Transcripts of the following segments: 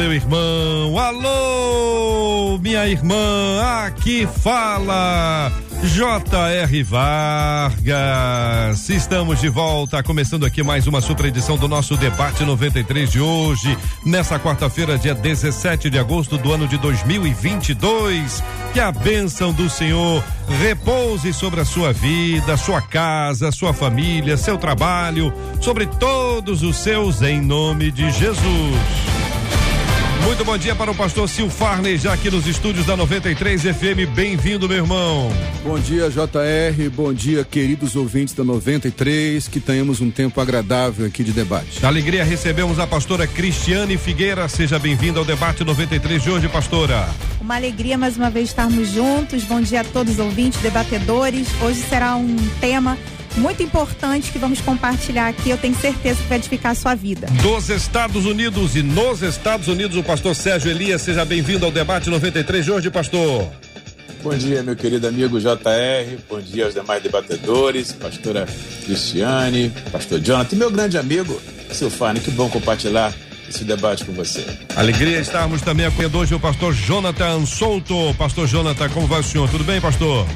meu irmão. Alô, minha irmã. Aqui fala J.R. Vargas. Estamos de volta, começando aqui mais uma super edição do nosso debate 93 de hoje, nessa quarta-feira, dia 17 de agosto do ano de 2022. Que a bênção do Senhor repouse sobre a sua vida, sua casa, sua família, seu trabalho, sobre todos os seus, em nome de Jesus. Muito bom dia para o pastor Silfarney, já aqui nos estúdios da 93 FM. Bem-vindo, meu irmão. Bom dia, JR. Bom dia, queridos ouvintes da 93. Que tenhamos um tempo agradável aqui de debate. Na alegria, recebemos a pastora Cristiane Figueira. Seja bem-vinda ao debate 93 de hoje, pastora. Uma alegria mais uma vez estarmos juntos. Bom dia a todos os ouvintes, debatedores. Hoje será um tema muito importante que vamos compartilhar aqui. Eu tenho certeza que vai edificar a sua vida. Dos Estados Unidos e nos Estados Unidos, o pastor Sérgio Elias. Seja bem-vindo ao debate 93 de hoje, pastor. Bom dia, meu querido amigo JR. Bom dia aos demais debatedores, pastora Cristiane, pastor Jonathan e meu grande amigo Silfane. Que bom compartilhar esse debate com você. Alegria estarmos também acolhendo hoje o pastor Jonathan Souto. Pastor Jonathan, como vai o senhor? Tudo bem, pastor?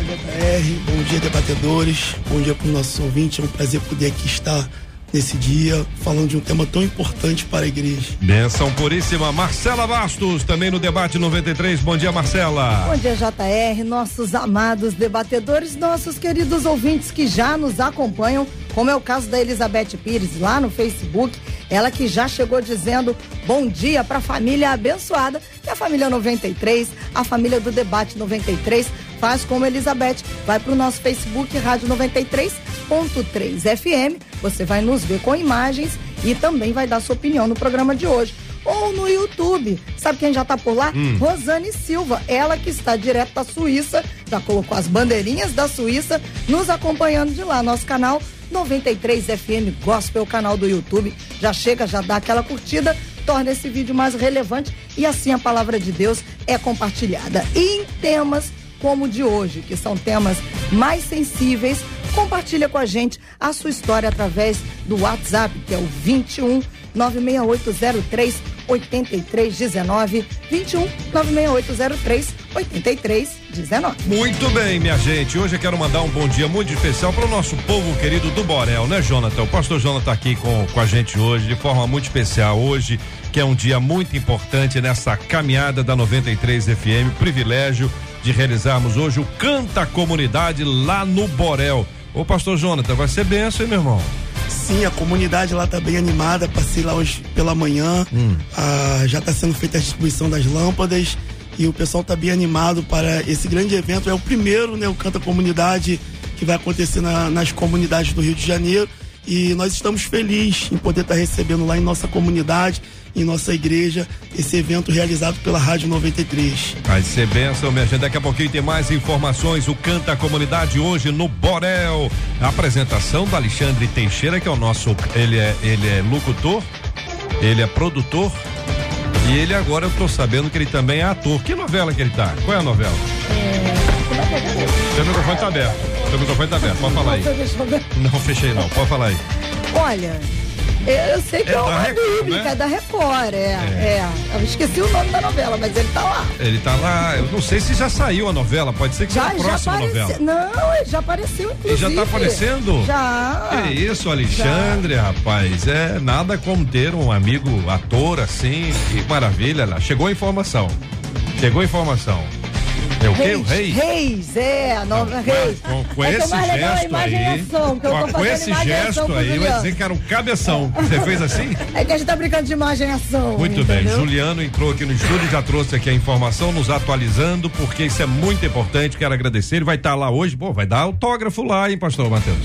Bom dia, JR. Bom dia, debatedores. Bom dia para os nossos ouvintes. É um prazer poder aqui estar nesse dia falando de um tema tão importante para a igreja. Benção puríssima. Marcela Bastos, também no debate 93. Bom dia, Marcela. Bom dia, JR, nossos amados debatedores, nossos queridos ouvintes que já nos acompanham, como é o caso da Elizabeth Pires lá no Facebook. Ela que já chegou dizendo bom dia para a família abençoada, que é a família 93, a família do debate 93. Faz como Elizabeth, vai para o nosso Facebook Rádio 93.3 FM. Você vai nos ver com imagens e também vai dar sua opinião no programa de hoje ou no YouTube. Sabe quem já está por lá? Hum. Rosane Silva, ela que está direto da Suíça, já colocou as bandeirinhas da Suíça, nos acompanhando de lá. Nosso canal 93 FM Gospel, canal do YouTube. Já chega, já dá aquela curtida, torna esse vídeo mais relevante e assim a palavra de Deus é compartilhada. E em temas como o de hoje, que são temas mais sensíveis, compartilha com a gente a sua história através do WhatsApp, que é o 21 96803 8319 21 96803 8319. Muito bem, minha gente. Hoje eu quero mandar um bom dia muito especial para o nosso povo querido do Borel, né, Jonathan? O pastor Jonathan tá aqui com, com a gente hoje de forma muito especial. Hoje, que é um dia muito importante nessa caminhada da 93 FM. Privilégio de realizarmos hoje o Canta Comunidade lá no Borel. Ô, pastor Jonathan, vai ser benção, hein, meu irmão? Sim, a comunidade lá está bem animada. Passei lá hoje pela manhã. Hum. Ah, já está sendo feita a distribuição das lâmpadas e o pessoal está bem animado para esse grande evento. É o primeiro, né? O Canta Comunidade que vai acontecer na- nas comunidades do Rio de Janeiro. E nós estamos felizes em poder estar recebendo lá em nossa comunidade, em nossa igreja, esse evento realizado pela Rádio 93. Vai ser benção, minha gente. Daqui a pouquinho tem mais informações. O Canta Comunidade hoje no Borel. A apresentação do Alexandre Teixeira, que é o nosso. Ele é, ele é locutor, ele é produtor. E ele agora eu tô sabendo que ele também é ator. Que novela que ele tá? Qual é a novela? Seu microfone tá aberto. Seu microfone tá aberto. Pode falar aí. Não fechei não. Pode falar aí. Olha, eu, sei que É é, uma Record, bíblica, né? é da Record, é, é. Eu esqueci o nome da novela, mas ele tá lá. Ele tá lá. Eu não sei se já saiu a novela. Pode ser que Já, seja a já próxima apareceu. novela. Não, ele já apareceu, Ele inclusive. já tá aparecendo? Já. Que isso, Alexandre, rapaz. É nada como ter um amigo ator assim. Que maravilha lá. Chegou a informação. Chegou a informação. É o quê? O rei? Reis, é, a nova Reis. Com, com É esse gesto aí. eu com fazendo esse gesto aí, vai Juliano. dizer que era um cabeção. Você fez assim? É que a gente tá brincando de imaginação. Muito bem, entendeu? Juliano entrou aqui no estúdio, já trouxe aqui a informação, nos atualizando, porque isso é muito importante. Quero agradecer. Ele vai estar lá hoje, pô, vai dar autógrafo lá, hein, pastor Matheus?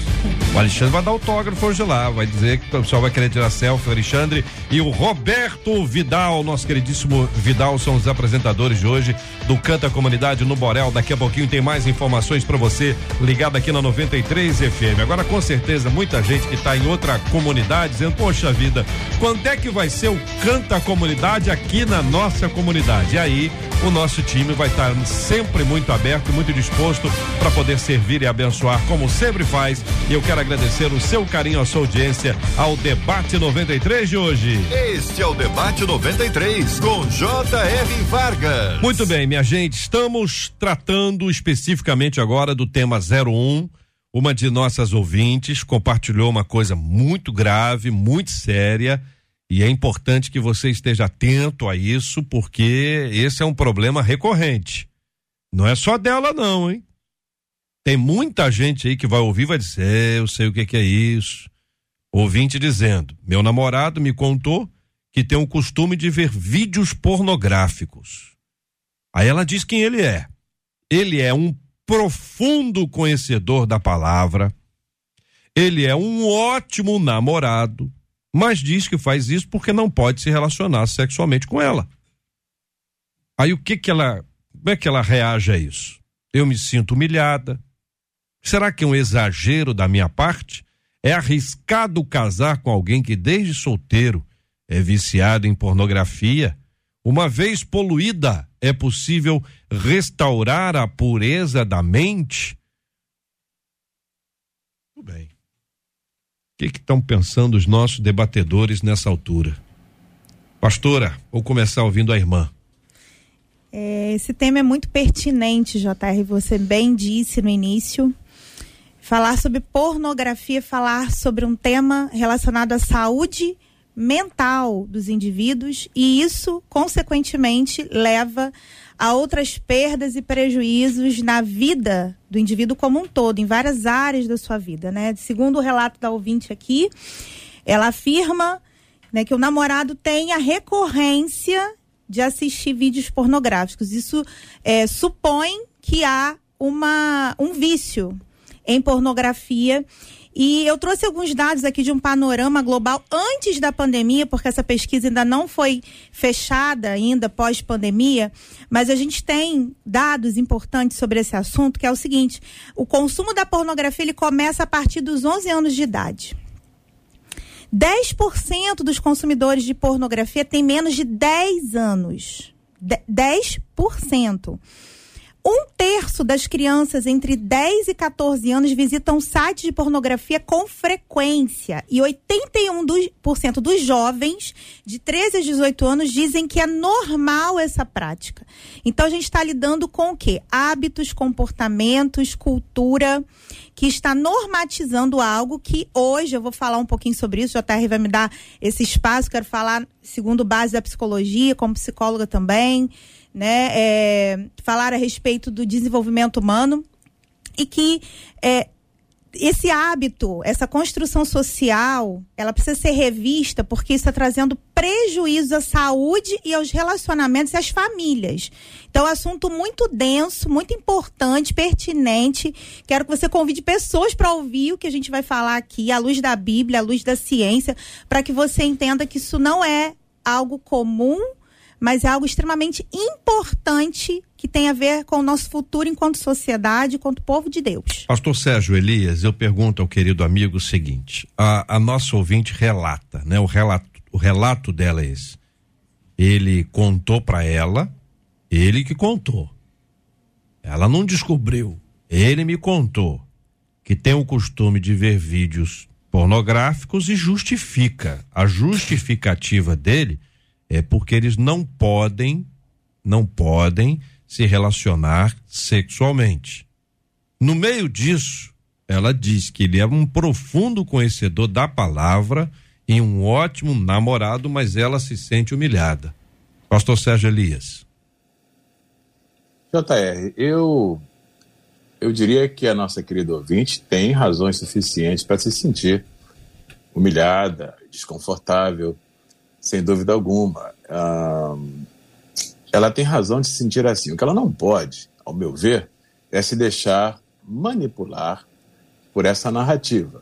O Alexandre vai dar autógrafo hoje lá, vai dizer que o pessoal vai querer tirar selfie, o Alexandre e o Roberto Vidal, nosso queridíssimo Vidal, são os apresentadores de hoje do Canta Comunidade no Borel. Daqui a pouquinho tem mais informações para você ligado aqui na 93 FM. Agora, com certeza, muita gente que está em outra comunidade dizendo, poxa vida, quando é que vai ser o Canta Comunidade aqui na nossa comunidade? E aí, o nosso time vai estar sempre muito aberto, muito disposto para poder servir e abençoar, como sempre faz. E eu quero agradecer o seu carinho, a sua audiência ao Debate 93 de hoje. Este é o Debate 93 com J.R. Vargas. Muito bem, minha gente, estamos tratando especificamente agora do tema 01. Uma de nossas ouvintes compartilhou uma coisa muito grave, muito séria, e é importante que você esteja atento a isso, porque esse é um problema recorrente. Não é só dela, não, hein? Tem muita gente aí que vai ouvir vai dizer, é, eu sei o que, que é isso. Ouvinte dizendo, meu namorado me contou que tem o costume de ver vídeos pornográficos. Aí ela diz quem ele é. Ele é um profundo conhecedor da palavra. Ele é um ótimo namorado, mas diz que faz isso porque não pode se relacionar sexualmente com ela. Aí o que que ela, como é que ela reage a isso? Eu me sinto humilhada. Será que é um exagero da minha parte? É arriscado casar com alguém que desde solteiro é viciado em pornografia? Uma vez poluída, é possível restaurar a pureza da mente? Tudo bem. O que estão pensando os nossos debatedores nessa altura? Pastora, vou começar ouvindo a irmã. É, esse tema é muito pertinente, JR. Você bem disse no início. Falar sobre pornografia, falar sobre um tema relacionado à saúde mental dos indivíduos e isso, consequentemente, leva a outras perdas e prejuízos na vida do indivíduo como um todo, em várias áreas da sua vida, né? Segundo o relato da ouvinte aqui, ela afirma né, que o namorado tem a recorrência de assistir vídeos pornográficos. Isso é, supõe que há uma, um vício em pornografia. E eu trouxe alguns dados aqui de um panorama global antes da pandemia, porque essa pesquisa ainda não foi fechada ainda pós-pandemia, mas a gente tem dados importantes sobre esse assunto, que é o seguinte: o consumo da pornografia ele começa a partir dos 11 anos de idade. 10% dos consumidores de pornografia têm menos de 10 anos. De 10%. Um terço das crianças entre 10 e 14 anos visitam sites de pornografia com frequência. E 81% dos jovens de 13 a 18 anos dizem que é normal essa prática. Então a gente está lidando com o quê? Hábitos, comportamentos, cultura que está normatizando algo que hoje eu vou falar um pouquinho sobre isso. O JR vai me dar esse espaço. Quero falar segundo base da psicologia, como psicóloga também né, é, falar a respeito do desenvolvimento humano e que é, esse hábito, essa construção social, ela precisa ser revista porque está trazendo prejuízo à saúde e aos relacionamentos e às famílias. Então, é um assunto muito denso, muito importante, pertinente. Quero que você convide pessoas para ouvir o que a gente vai falar aqui, à luz da Bíblia, à luz da ciência, para que você entenda que isso não é algo comum mas é algo extremamente importante que tem a ver com o nosso futuro enquanto sociedade, enquanto povo de Deus. Pastor Sérgio Elias, eu pergunto ao querido amigo o seguinte: a, a nossa ouvinte relata, né? O relato, o relato dela é esse. Ele contou para ela, ele que contou. Ela não descobriu, ele me contou que tem o costume de ver vídeos pornográficos e justifica. A justificativa dele é porque eles não podem, não podem se relacionar sexualmente. No meio disso, ela diz que ele é um profundo conhecedor da palavra e um ótimo namorado, mas ela se sente humilhada. Pastor Sérgio Elias. JR, eu eu diria que a nossa querida ouvinte tem razões suficientes para se sentir humilhada, desconfortável, sem dúvida alguma. ela tem razão de se sentir assim. O que ela não pode, ao meu ver, é se deixar manipular por essa narrativa.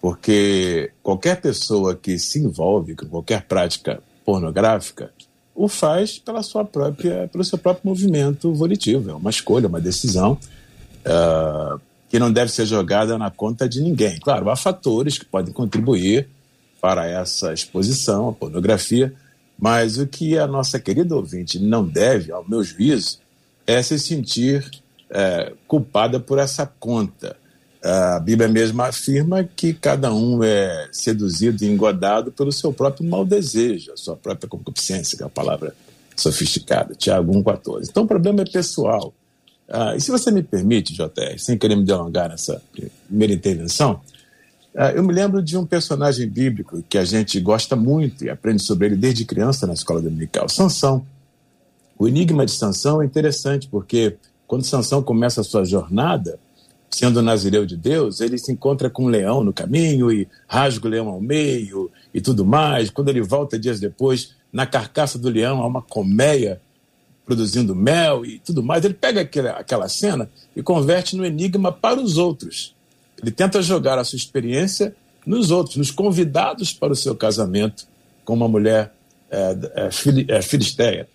Porque qualquer pessoa que se envolve com qualquer prática pornográfica o faz pela sua própria, pelo seu próprio movimento volitivo. É uma escolha, uma decisão uh, que não deve ser jogada na conta de ninguém. Claro, há fatores que podem contribuir para essa exposição, a pornografia, mas o que a nossa querida ouvinte não deve, ao meu juízo, é se sentir é, culpada por essa conta. A Bíblia mesma afirma que cada um é seduzido e engodado pelo seu próprio mau desejo, a sua própria concupiscência, que é a palavra sofisticada, Tiago 1,14. Então o problema é pessoal. Ah, e se você me permite, JR, sem querer me delongar nessa primeira intervenção, eu me lembro de um personagem bíblico que a gente gosta muito e aprende sobre ele desde criança na escola dominical, Sansão. O enigma de Sansão é interessante porque quando Sansão começa a sua jornada, sendo nazireu de Deus, ele se encontra com um leão no caminho e rasga o leão ao meio e tudo mais. Quando ele volta dias depois, na carcaça do leão há uma colmeia produzindo mel e tudo mais. Ele pega aquela, aquela cena e converte no enigma para os outros. Ele tenta jogar a sua experiência nos outros, nos convidados para o seu casamento com uma mulher é, é, é, filisteia.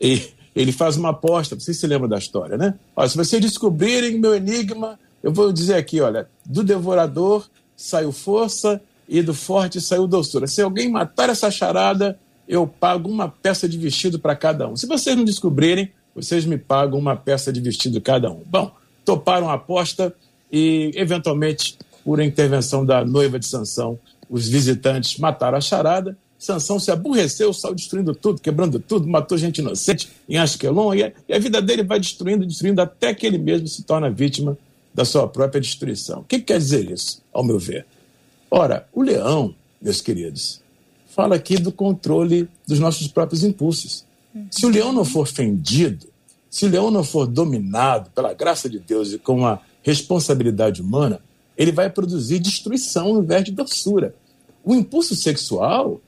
E ele faz uma aposta, vocês se lembram da história, né? Olha, se vocês descobrirem meu enigma, eu vou dizer aqui, olha, do devorador saiu força e do forte saiu doçura. Se alguém matar essa charada, eu pago uma peça de vestido para cada um. Se vocês não descobrirem, vocês me pagam uma peça de vestido cada um. Bom, toparam a aposta e, eventualmente, por intervenção da noiva de Sansão, os visitantes mataram a charada. Sansão se aborreceu, saiu destruindo tudo, quebrando tudo, matou gente inocente em Asquelon e a vida dele vai destruindo, destruindo, até que ele mesmo se torna vítima da sua própria destruição. O que quer dizer isso, ao meu ver? Ora, o leão, meus queridos, fala aqui do controle dos nossos próprios impulsos. Se o leão não for fendido, se o leão não for dominado pela graça de Deus e com a responsabilidade humana, ele vai produzir destruição ao invés de doçura. O impulso sexual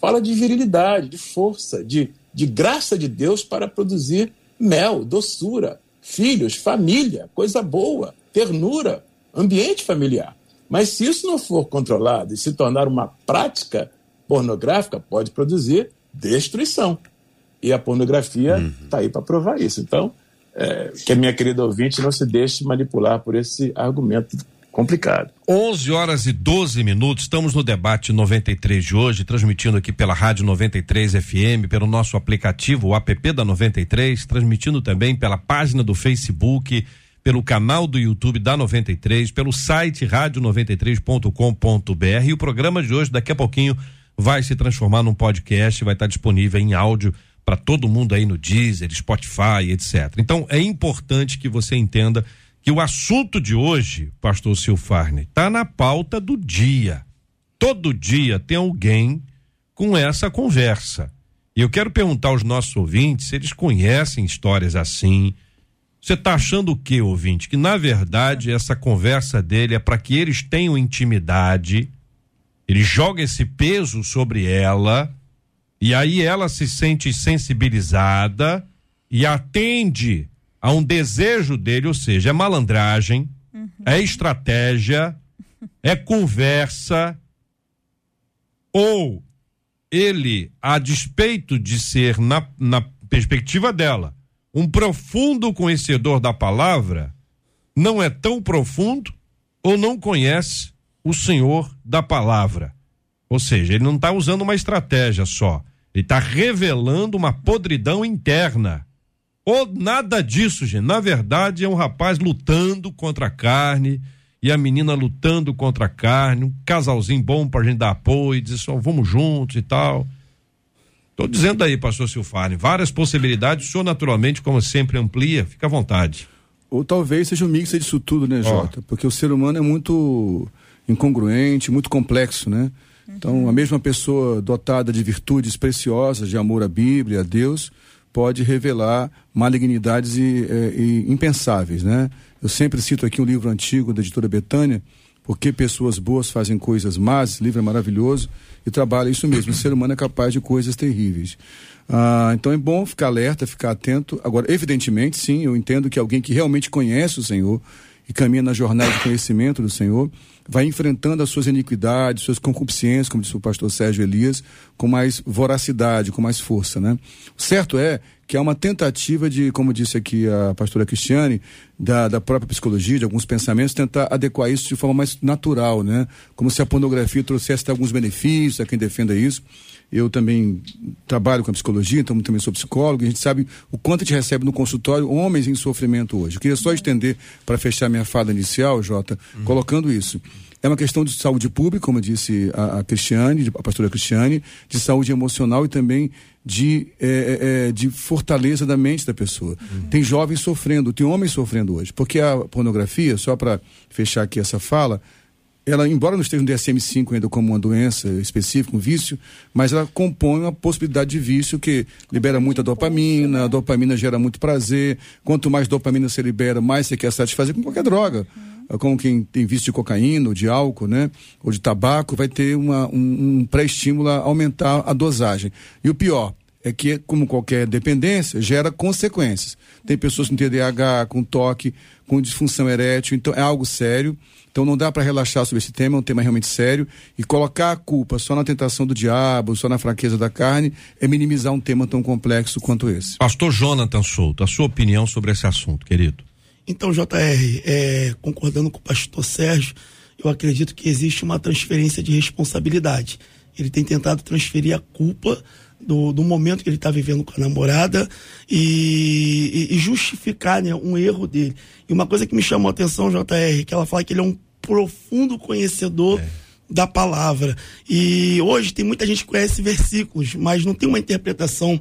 fala de virilidade, de força, de, de graça de Deus para produzir mel, doçura, filhos, família, coisa boa, ternura, ambiente familiar. Mas se isso não for controlado e se tornar uma prática pornográfica, pode produzir destruição. E a pornografia está uhum. aí para provar isso. Então, é, que a minha querida ouvinte não se deixe manipular por esse argumento complicado. 11 horas e 12 minutos, estamos no debate 93 de hoje, transmitindo aqui pela Rádio 93 FM, pelo nosso aplicativo, o app da 93, transmitindo também pela página do Facebook, pelo canal do YouTube da 93, pelo site rádio93.com.br. E o programa de hoje, daqui a pouquinho, vai se transformar num podcast, vai estar disponível em áudio para todo mundo aí no Deezer, Spotify, etc. Então é importante que você entenda que o assunto de hoje, pastor Silfarne, está na pauta do dia. Todo dia tem alguém com essa conversa. E eu quero perguntar aos nossos ouvintes se eles conhecem histórias assim. Você está achando o que, ouvinte? Que na verdade essa conversa dele é para que eles tenham intimidade, ele joga esse peso sobre ela, e aí ela se sente sensibilizada e atende a um desejo dele, ou seja, é malandragem, uhum. é estratégia, é conversa, ou ele, a despeito de ser, na, na perspectiva dela, um profundo conhecedor da palavra, não é tão profundo ou não conhece o Senhor da palavra. Ou seja, ele não está usando uma estratégia só, ele está revelando uma podridão interna ou nada disso, gente. Na verdade, é um rapaz lutando contra a carne e a menina lutando contra a carne, um casalzinho bom pra gente dar apoio, dizer só, vamos juntos e tal. Tô dizendo aí, pastor Silfane, várias possibilidades, o senhor naturalmente, como sempre, amplia, fica à vontade. Ou talvez seja um mix disso tudo, né, Jota? Porque o ser humano é muito incongruente, muito complexo, né? Então, a mesma pessoa dotada de virtudes preciosas, de amor à Bíblia, a Deus, pode revelar malignidades e, é, e impensáveis, né? Eu sempre cito aqui um livro antigo da editora Betânia, porque pessoas boas fazem coisas más, esse livro é maravilhoso e trabalha isso mesmo. O ser humano é capaz de coisas terríveis. Ah, então é bom ficar alerta, ficar atento. Agora, evidentemente, sim, eu entendo que alguém que realmente conhece o Senhor e caminha na jornada de conhecimento do Senhor, vai enfrentando as suas iniquidades, suas concupiscências, como disse o pastor Sérgio Elias, com mais voracidade, com mais força, né? O certo é que há uma tentativa de, como disse aqui a pastora Cristiane, da, da própria psicologia, de alguns pensamentos, tentar adequar isso de forma mais natural, né? Como se a pornografia trouxesse alguns benefícios a quem defenda isso. Eu também trabalho com a psicologia, então também sou psicólogo, e a gente sabe o quanto a gente recebe no consultório homens em sofrimento hoje. Eu queria só estender, para fechar minha fala inicial, Jota, uhum. colocando isso. É uma questão de saúde pública, como disse a, a Cristiane, a pastora Cristiane, de saúde emocional e também de, é, é, é, de fortaleza da mente da pessoa. Uhum. Tem jovens sofrendo, tem homens sofrendo hoje. Porque a pornografia, só para fechar aqui essa fala, ela, embora não esteja no DSM-5 ainda como uma doença específica, um vício, mas ela compõe uma possibilidade de vício que libera muita dopamina, a dopamina gera muito prazer. Quanto mais dopamina você libera, mais você quer satisfazer com qualquer droga. Uhum. Como quem tem vício de cocaína, ou de álcool, né? Ou de tabaco, vai ter uma, um, um pré-estímulo a aumentar a dosagem. E o pior, é que, como qualquer dependência, gera consequências. Tem pessoas com TDAH, com toque, com disfunção erétil, então é algo sério. Então não dá para relaxar sobre esse tema, é um tema realmente sério. E colocar a culpa só na tentação do diabo, só na fraqueza da carne, é minimizar um tema tão complexo quanto esse. Pastor Jonathan Souto, a sua opinião sobre esse assunto, querido? Então, JR, é, concordando com o pastor Sérgio, eu acredito que existe uma transferência de responsabilidade. Ele tem tentado transferir a culpa do, do momento que ele está vivendo com a namorada e, e, e, justificar né, um erro dele. E uma coisa que me chamou a atenção, JR, que ela fala que ele é um profundo conhecedor. É da palavra. E hoje tem muita gente que conhece versículos, mas não tem uma interpretação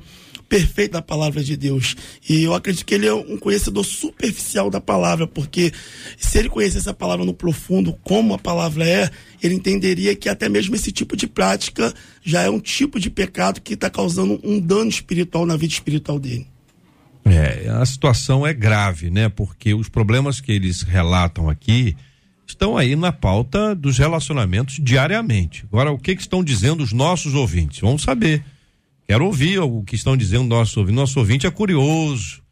perfeita da palavra de Deus. E eu acredito que ele é um conhecedor superficial da palavra, porque se ele conhecesse a palavra no profundo, como a palavra é, ele entenderia que até mesmo esse tipo de prática já é um tipo de pecado que está causando um dano espiritual na vida espiritual dele. É, a situação é grave, né? Porque os problemas que eles relatam aqui estão aí na pauta dos relacionamentos diariamente. Agora, o que, que estão dizendo os nossos ouvintes? Vamos saber. Quero ouvir o que estão dizendo nosso ouvinte. Nosso ouvinte é curioso.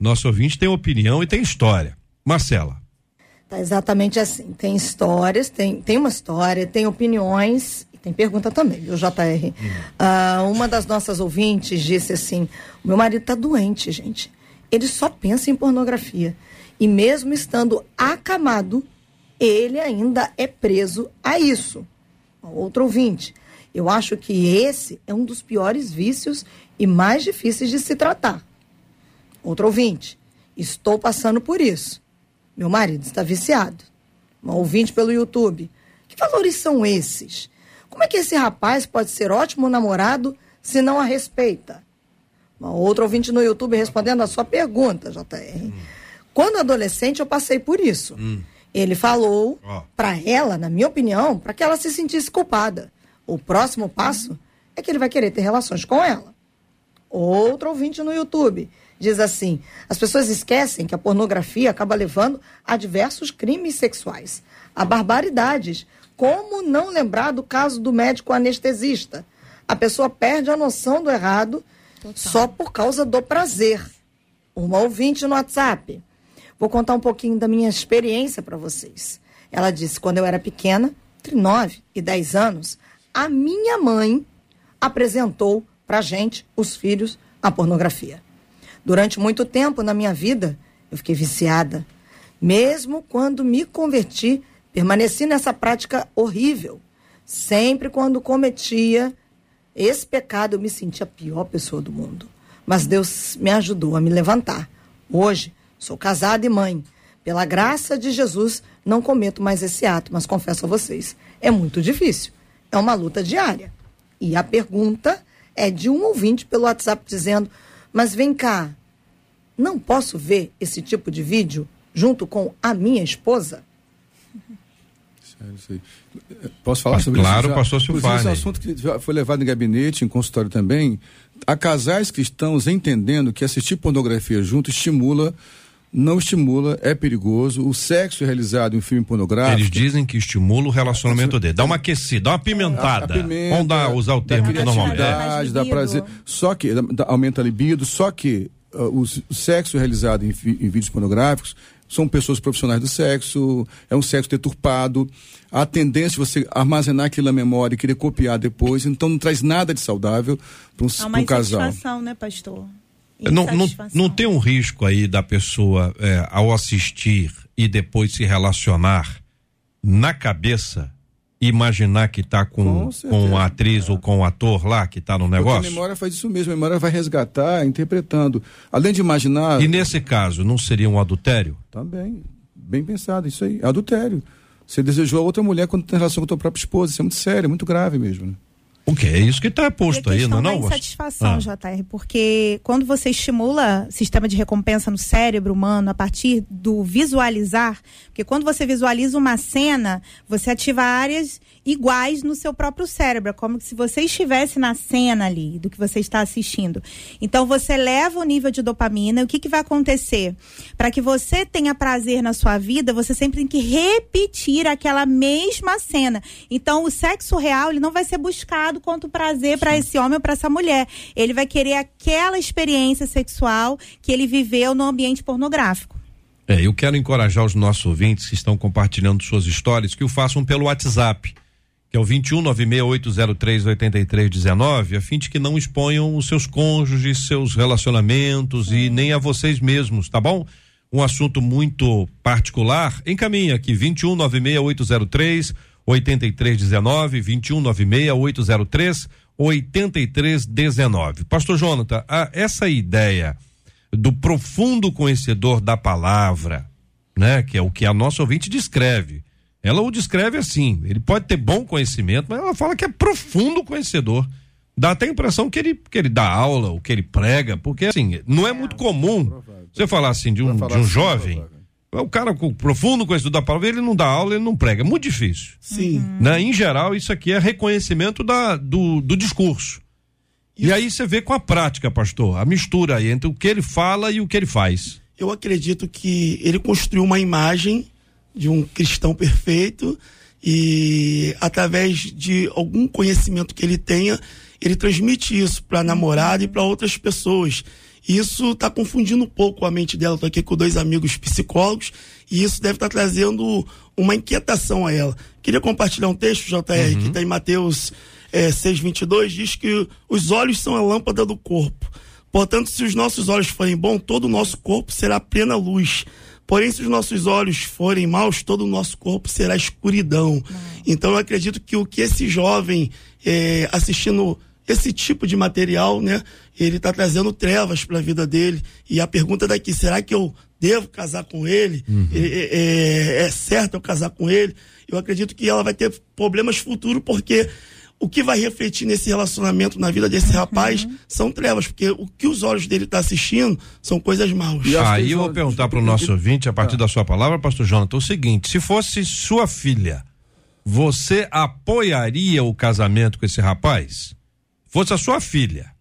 Nosso ouvinte tem opinião e tem história. Marcela. Tá exatamente assim. Tem histórias, tem, tem uma história, tem opiniões tem pergunta também, viu, JR? Hum. Uh, uma das nossas ouvintes disse assim: o meu marido tá doente, gente. Ele só pensa em pornografia. E mesmo estando acamado, ele ainda é preso a isso. Outro ouvinte. Eu acho que esse é um dos piores vícios e mais difíceis de se tratar. Outro ouvinte, estou passando por isso. Meu marido está viciado. Um ouvinte pelo YouTube. Que valores são esses? Como é que esse rapaz pode ser ótimo namorado se não a respeita? Uma outra ouvinte no YouTube respondendo a sua pergunta, JR. Hum. Quando adolescente, eu passei por isso. Hum. Ele falou oh. para ela, na minha opinião, para que ela se sentisse culpada o próximo passo é que ele vai querer ter relações com ela. Outro ouvinte no YouTube diz assim: as pessoas esquecem que a pornografia acaba levando a diversos crimes sexuais, a barbaridades. Como não lembrar do caso do médico anestesista? A pessoa perde a noção do errado Total. só por causa do prazer. Uma ouvinte no WhatsApp. Vou contar um pouquinho da minha experiência para vocês. Ela disse: quando eu era pequena, entre 9 e 10 anos, a minha mãe apresentou para gente, os filhos, a pornografia. Durante muito tempo na minha vida, eu fiquei viciada. Mesmo quando me converti, permaneci nessa prática horrível. Sempre quando cometia esse pecado, eu me sentia a pior pessoa do mundo. Mas Deus me ajudou a me levantar. Hoje, sou casada e mãe. Pela graça de Jesus, não cometo mais esse ato, mas confesso a vocês, é muito difícil é uma luta diária. E a pergunta é de um ouvinte pelo WhatsApp dizendo: Mas vem cá, não posso ver esse tipo de vídeo junto com a minha esposa? Posso falar sobre claro, isso? Claro, pastor Silvano. Esse é um assunto que foi levado em gabinete, em consultório também, há casais cristãos entendendo que assistir pornografia junto estimula não estimula, é perigoso. O sexo realizado em filme pornográfico. Eles dizem que estimula o relacionamento dele. Dá uma aquecida, dá uma pimentada. A, a pimenta, Vamos dar, usar o termo que normalmente. É. Dá prazer. Só que dá, aumenta a libido, só que uh, o, o, sexo realizado em, em vídeos pornográficos são pessoas profissionais do sexo, é um sexo deturpado. Há tendência de você armazenar aquilo na memória e querer copiar depois, então não traz nada de saudável para um, um casal. né, pastor? Não, não, não tem um risco aí da pessoa, é, ao assistir e depois se relacionar, na cabeça, imaginar que está com, com, com, a atriz é. ou com o ator lá que está no negócio? Porque a memória faz isso mesmo, a memória vai resgatar, interpretando. Além de imaginar. E nesse caso, não seria um adultério? Também. Bem pensado, isso aí. Adultério. Você desejou a outra mulher quando tem relação com a tua própria esposa. Isso é muito sério, é muito grave mesmo. Né? O que é isso que está posto aí, não é não? insatisfação, ah. JR, porque quando você estimula sistema de recompensa no cérebro humano a partir do visualizar, porque quando você visualiza uma cena, você ativa áreas iguais no seu próprio cérebro, é como se você estivesse na cena ali do que você está assistindo. Então você leva o nível de dopamina, o que, que vai acontecer? Para que você tenha prazer na sua vida, você sempre tem que repetir aquela mesma cena. Então o sexo real ele não vai ser buscado quanto prazer para esse homem ou para essa mulher. Ele vai querer aquela experiência sexual que ele viveu no ambiente pornográfico. É, eu quero encorajar os nossos ouvintes que estão compartilhando suas histórias que o façam pelo WhatsApp que é o 21 96803 8319, a fim de que não exponham os seus cônjuges, seus relacionamentos e nem a vocês mesmos, tá bom? Um assunto muito particular. Encaminha aqui 21 96803 8319, 21 96803 8319. Pastor Jonathan, a, essa ideia do profundo conhecedor da palavra, né, que é o que a nossa ouvinte descreve, ela o descreve assim: ele pode ter bom conhecimento, mas ela fala que é profundo conhecedor. Dá até a impressão que ele, que ele dá aula, o que ele prega, porque assim, não é muito comum você falar assim de um, de um assim, jovem. O cara com profundo conhecedor da palavra, ele não dá aula, ele não prega. É muito difícil. Sim. Né? Em geral, isso aqui é reconhecimento da, do, do discurso. E aí você vê com a prática, pastor, a mistura aí entre o que ele fala e o que ele faz. Eu acredito que ele construiu uma imagem de um cristão perfeito e através de algum conhecimento que ele tenha, ele transmite isso para a namorada e para outras pessoas. Isso está confundindo um pouco a mente dela. Estou aqui com dois amigos psicólogos e isso deve estar tá trazendo uma inquietação a ela. Queria compartilhar um texto, JR, uhum. que está em Mateus é, 6,22, diz que os olhos são a lâmpada do corpo. Portanto, se os nossos olhos forem bons, todo o nosso corpo será plena luz. Porém, se os nossos olhos forem maus, todo o nosso corpo será escuridão. Então, eu acredito que o que esse jovem é, assistindo esse tipo de material, né, ele está trazendo trevas para a vida dele. E a pergunta daqui, será que eu devo casar com ele? Uhum. É, é, é certo eu casar com ele? Eu acredito que ela vai ter problemas futuros porque o que vai refletir nesse relacionamento na vida desse rapaz uhum. são trevas, porque o que os olhos dele estão tá assistindo são coisas maus. Aí eu vou perguntar para o nosso ouvinte, a partir da sua palavra, pastor Jonathan, o seguinte: se fosse sua filha, você apoiaria o casamento com esse rapaz? Fosse a sua filha.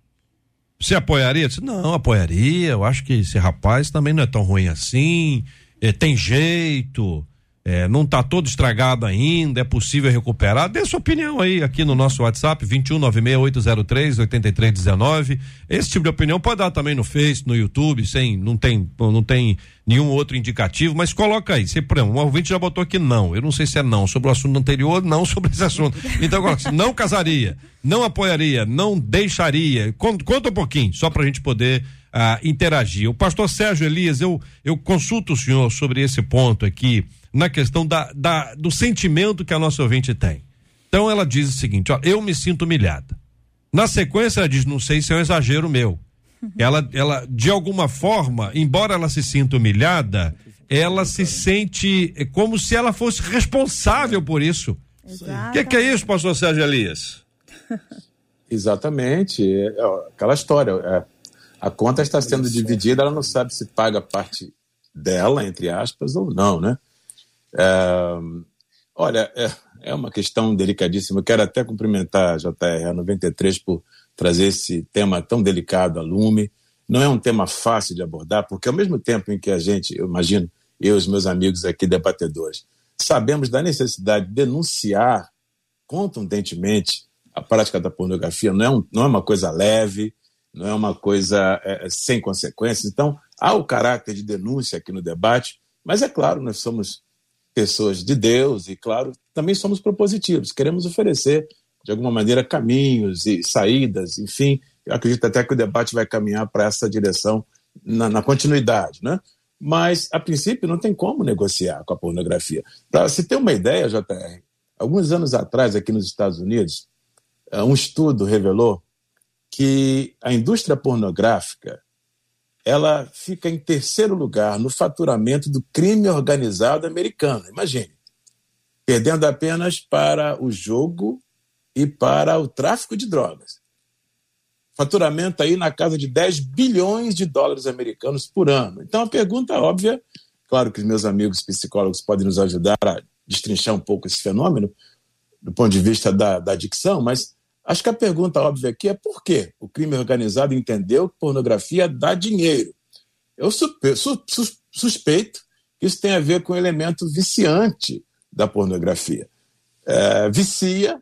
Você apoiaria? Disse, não, apoiaria. Eu acho que esse rapaz também não é tão ruim assim. É, tem jeito é, não está todo estragado ainda, é possível recuperar. Dê sua opinião aí aqui no nosso WhatsApp, 21968038319. Esse tipo de opinião pode dar também no Face, no YouTube, sem, não tem, não tem nenhum outro indicativo, mas coloca aí. Você, por exemplo, um ouvinte já botou aqui não. Eu não sei se é não sobre o assunto anterior, não sobre esse assunto. Então, agora, não casaria, não apoiaria, não deixaria. Conta, conta um pouquinho, só para a gente poder uh, interagir. O pastor Sérgio Elias, eu, eu consulto o senhor sobre esse ponto aqui na questão da, da, do sentimento que a nossa ouvinte tem. Então ela diz o seguinte: ó, eu me sinto humilhada. Na sequência ela diz, não sei se é um exagero meu. Ela, ela, de alguma forma, embora ela se sinta humilhada, ela se sente como se ela fosse responsável por isso. O que, que, é isso, pastor Sérgio Elias? Exatamente. É, é, aquela história. É, a conta está sendo dividida, ela não sabe se paga parte dela, entre aspas, ou não, né? É, olha, é, é, uma questão delicadíssima. Eu quero até cumprimentar a JR 93 por trazer esse tema tão delicado a lume. Não é um tema fácil de abordar, porque ao mesmo tempo em que a gente, eu imagino, eu e os meus amigos aqui debatedores, sabemos da necessidade de denunciar contundentemente a prática da pornografia, não é, um, não é uma coisa leve, não é uma coisa é, é, sem consequências. Então, há o caráter de denúncia aqui no debate, mas é claro, nós somos pessoas de Deus e, claro, também somos propositivos, queremos oferecer, de alguma maneira, caminhos e saídas, enfim. Eu acredito até que o debate vai caminhar para essa direção na, na continuidade, né? Mas, a princípio, não tem como negociar com a pornografia. Para se ter uma ideia, JR, alguns anos atrás, aqui nos Estados Unidos, eh, um estudo revelou que a indústria pornográfica ela fica em terceiro lugar no faturamento do crime organizado americano. Imagine, perdendo apenas para o jogo e para o tráfico de drogas. Faturamento aí na casa de 10 bilhões de dólares americanos por ano. Então a pergunta óbvia, claro que os meus amigos psicólogos podem nos ajudar a destrinchar um pouco esse fenômeno do ponto de vista da, da adicção, mas Acho que a pergunta óbvia aqui é por que o crime organizado entendeu que pornografia dá dinheiro. Eu suspeito que isso tem a ver com o elemento viciante da pornografia. É, vicia,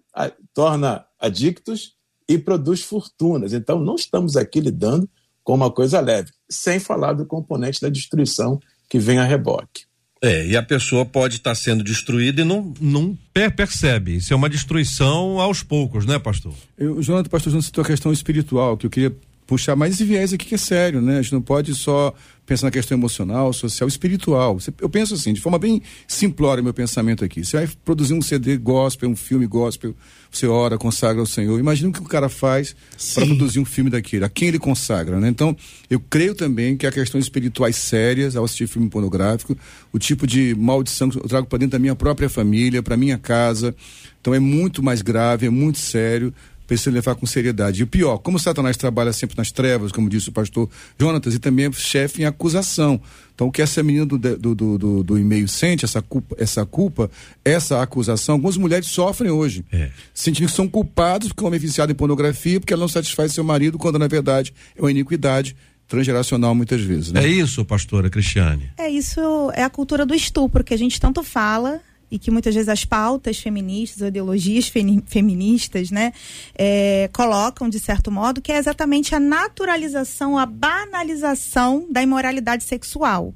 torna adictos e produz fortunas. Então, não estamos aqui lidando com uma coisa leve, sem falar do componente da destruição que vem a reboque. É, e a pessoa pode estar tá sendo destruída e não, não percebe. Isso é uma destruição aos poucos, né, pastor? Eu, Jonathan, pastor Jonathan citou a questão espiritual, que eu queria puxar mais esse viés aqui que é sério, né? A gente não pode só pensar na questão emocional, social, espiritual. Eu penso assim, de forma bem simplória meu pensamento aqui. Você vai produzir um CD gospel, um filme gospel, você ora, consagra ao Senhor. Imagina o que o cara faz para produzir um filme daquele, a quem ele consagra, né? Então, eu creio também que há questões espirituais sérias ao assistir filme pornográfico, o tipo de maldição que eu trago para dentro da minha própria família, para minha casa. Então é muito mais grave, é muito sério precisa levar com seriedade. E o pior, como Satanás trabalha sempre nas trevas, como disse o pastor Jonatas, e também é chefe em acusação. Então, o que essa menina do, do, do, do, e-mail sente, essa culpa, essa culpa, essa acusação, algumas mulheres sofrem hoje. É. Sentindo que são culpados porque o homem é viciado em pornografia, porque ela não satisfaz seu marido, quando na verdade é uma iniquidade transgeracional muitas vezes. Né? É isso, pastora Cristiane? É isso, é a cultura do estupro que a gente tanto fala e que muitas vezes as pautas feministas, ou ideologias feministas, né, é, colocam de certo modo, que é exatamente a naturalização, a banalização da imoralidade sexual.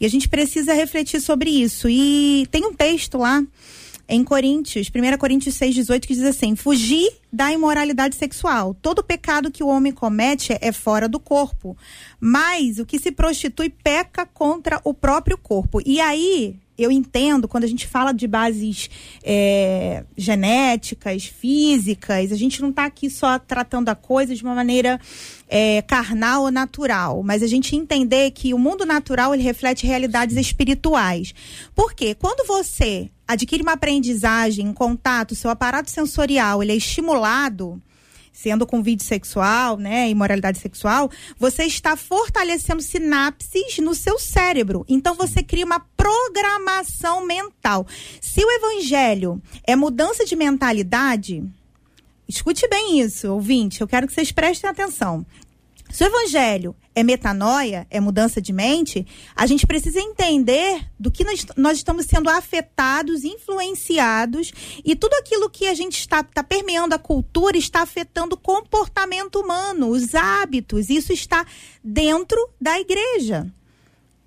E a gente precisa refletir sobre isso. E tem um texto lá em Coríntios, 1 Coríntios 6, 18, que diz assim: fugir da imoralidade sexual. Todo pecado que o homem comete é fora do corpo, mas o que se prostitui peca contra o próprio corpo. E aí, eu entendo quando a gente fala de bases é, genéticas, físicas, a gente não está aqui só tratando a coisa de uma maneira é, carnal ou natural, mas a gente entender que o mundo natural ele reflete realidades espirituais. Por quê? Quando você adquire uma aprendizagem, um contato, seu aparato sensorial ele é estimulado, sendo com vídeo sexual, né, imoralidade sexual, você está fortalecendo sinapses no seu cérebro. Então você cria uma programação mental. Se o evangelho é mudança de mentalidade, escute bem isso, ouvinte, eu quero que vocês prestem atenção. Se o evangelho é metanoia, é mudança de mente, a gente precisa entender do que nós, nós estamos sendo afetados, influenciados, e tudo aquilo que a gente está, está permeando a cultura está afetando o comportamento humano, os hábitos. Isso está dentro da igreja.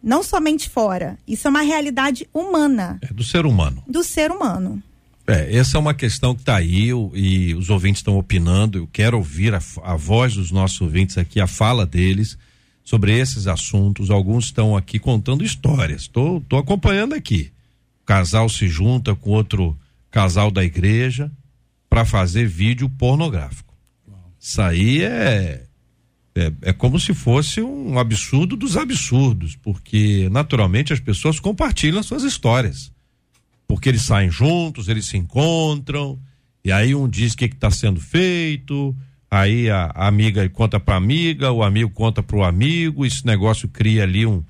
Não somente fora. Isso é uma realidade humana. É do ser humano. Do ser humano. É, essa é uma questão que está aí eu, e os ouvintes estão opinando. Eu quero ouvir a, a, voz dos nossos ouvintes aqui, a fala deles sobre esses assuntos. Alguns estão aqui contando histórias. Estou acompanhando aqui. O casal se junta com outro casal da igreja para fazer vídeo pornográfico. Isso aí é, é, é como se fosse um absurdo dos absurdos, porque naturalmente as pessoas compartilham suas histórias porque eles saem juntos, eles se encontram, e aí um diz o que está sendo feito, aí a, a amiga conta para amiga, o amigo conta para o amigo, esse negócio cria ali um,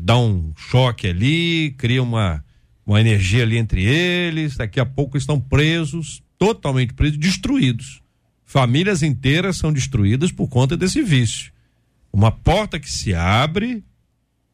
dá um choque ali, cria uma, uma energia ali entre eles, daqui a pouco estão presos, totalmente presos, destruídos, Famílias inteiras são destruídas por conta desse vício. Uma porta que se abre,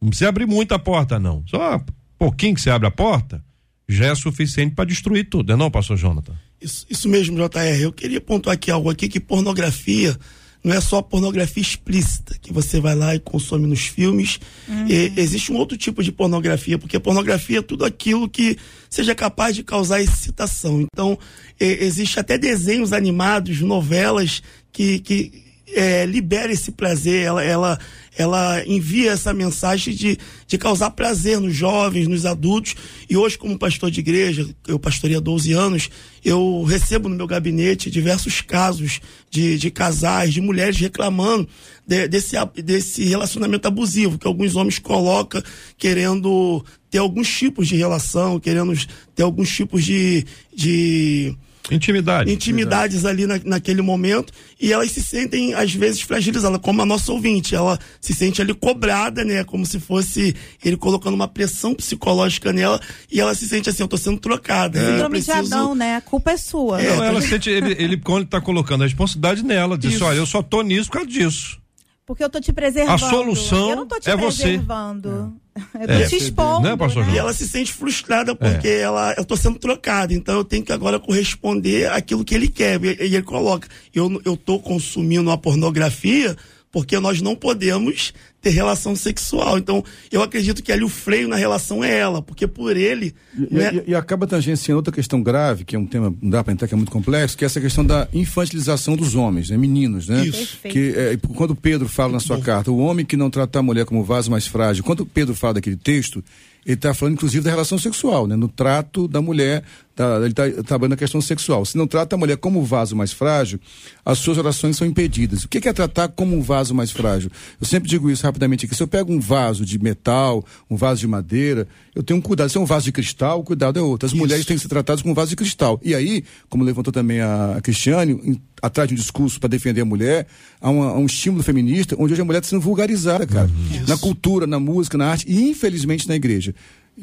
não precisa abrir muita porta, não. Só um pouquinho que se abre a porta, já é suficiente para destruir tudo, não, é não, pastor Jonathan? Isso, isso mesmo, JR. Eu queria pontuar aqui algo aqui que pornografia não é só pornografia explícita, que você vai lá e consome nos filmes. Uhum. E, existe um outro tipo de pornografia, porque pornografia é tudo aquilo que seja capaz de causar excitação. Então, e, existe até desenhos animados, novelas que, que é, libera esse prazer, ela, ela, ela envia essa mensagem de, de causar prazer nos jovens, nos adultos. E hoje, como pastor de igreja, eu pastorei há 12 anos, eu recebo no meu gabinete diversos casos de, de casais, de mulheres reclamando de, desse, desse relacionamento abusivo que alguns homens colocam querendo ter alguns tipos de relação, querendo ter alguns tipos de, de Intimidade. Intimidades ali na, naquele momento. E elas se sentem, às vezes, fragilizadas, como a nossa ouvinte. Ela se sente ali cobrada, né? Como se fosse ele colocando uma pressão psicológica nela. E ela se sente assim, eu tô sendo trocada. É. Síndrome preciso... de Adão, né? A culpa é sua. É, Não, ela sente, ele, ele, quando ele tá colocando a responsabilidade nela, diz, olha, eu só tô nisso por causa disso. Porque eu tô te preservando. A solução eu não tô te é preservando. você. Eu tô é, te expondo. Né, pastor né? E ela se sente frustrada porque é. ela, eu tô sendo trocada, então eu tenho que agora corresponder aquilo que ele quer. E, e ele coloca, eu, eu tô consumindo a pornografia porque nós não podemos ter relação sexual. Então, eu acredito que ali o freio na relação é ela, porque por ele. E, né? e, e acaba tangenciando outra questão grave, que é um tema, não dá para entrar, que é muito complexo, que é essa questão da infantilização dos homens, né? meninos, né? Isso. Que, é, quando Pedro fala na sua bom. carta, o homem que não trata a mulher como vaso mais frágil, quando Pedro fala daquele texto, ele está falando inclusive da relação sexual, né? No trato da mulher, tá, ele está trabalhando a questão sexual. Se não trata a mulher como um vaso mais frágil, as suas orações são impedidas. O que é tratar como um vaso mais frágil? Eu sempre digo isso rapidamente aqui. Se eu pego um vaso de metal, um vaso de madeira, eu tenho um cuidado. Se é um vaso de cristal, o cuidado é outro. As isso. mulheres têm que ser tratadas como um vaso de cristal. E aí, como levantou também a Cristiane, atrás de um discurso para defender a mulher, há, uma, há, um estímulo feminista, onde hoje a mulher está sendo vulgarizada, cara. Uhum. Na cultura, na música, na arte e, infelizmente, na igreja.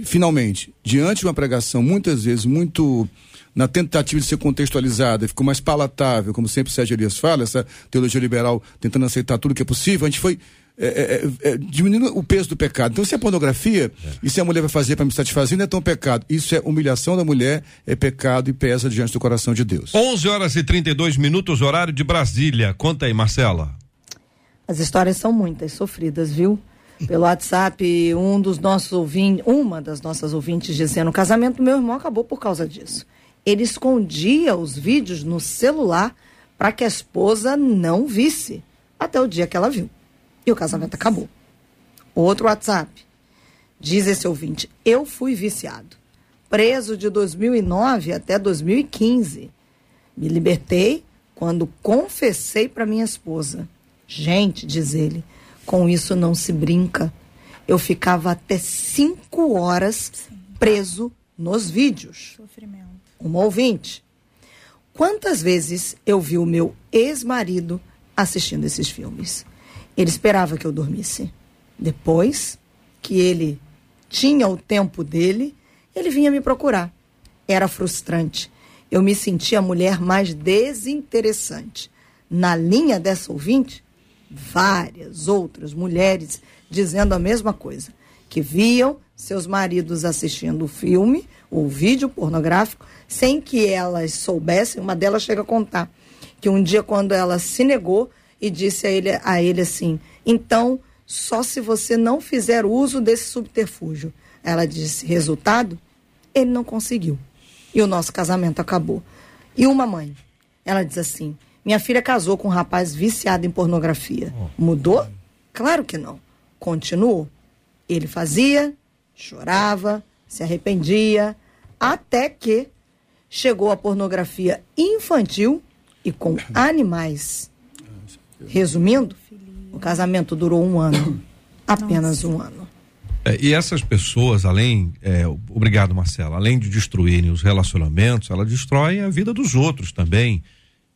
Finalmente, diante de uma pregação, muitas vezes, muito na tentativa de ser contextualizada, ficou mais palatável, como sempre Sérgio Elias fala, essa teologia liberal tentando aceitar tudo que é possível, a gente foi é, é, é, é diminuindo o peso do pecado. Então, se é pornografia, é. e se a mulher vai fazer para me satisfazer, não é tão pecado. Isso é humilhação da mulher, é pecado e pesa diante do coração de Deus. 11 horas e 32 minutos, horário de Brasília. Conta aí, Marcela. As histórias são muitas, sofridas, viu? Pelo WhatsApp, um dos nossos ouvintes, uma das nossas ouvintes dizendo: o casamento do meu irmão acabou por causa disso. Ele escondia os vídeos no celular para que a esposa não visse, até o dia que ela viu. E o casamento acabou. Outro WhatsApp. Diz esse ouvinte: Eu fui viciado. Preso de 2009 até 2015. Me libertei quando confessei para minha esposa. Gente, diz ele, com isso não se brinca. Eu ficava até cinco horas preso nos vídeos. Sofrimento. Uma ouvinte. Quantas vezes eu vi o meu ex-marido assistindo esses filmes? Ele esperava que eu dormisse. Depois que ele tinha o tempo dele, ele vinha me procurar. Era frustrante. Eu me sentia a mulher mais desinteressante. Na linha dessa ouvinte, várias outras mulheres dizendo a mesma coisa, que viam seus maridos assistindo o filme ou vídeo pornográfico sem que elas soubessem. Uma delas chega a contar que um dia quando ela se negou, e disse a ele, a ele assim: então, só se você não fizer uso desse subterfúgio. Ela disse: resultado? Ele não conseguiu. E o nosso casamento acabou. E uma mãe? Ela diz assim: minha filha casou com um rapaz viciado em pornografia. Oh. Mudou? Claro que não. Continuou. Ele fazia, chorava, se arrependia, até que chegou a pornografia infantil e com animais. Resumindo, o casamento durou um ano. Apenas um ano. É, e essas pessoas, além, é, obrigado Marcela, além de destruírem os relacionamentos, elas destroem a vida dos outros também,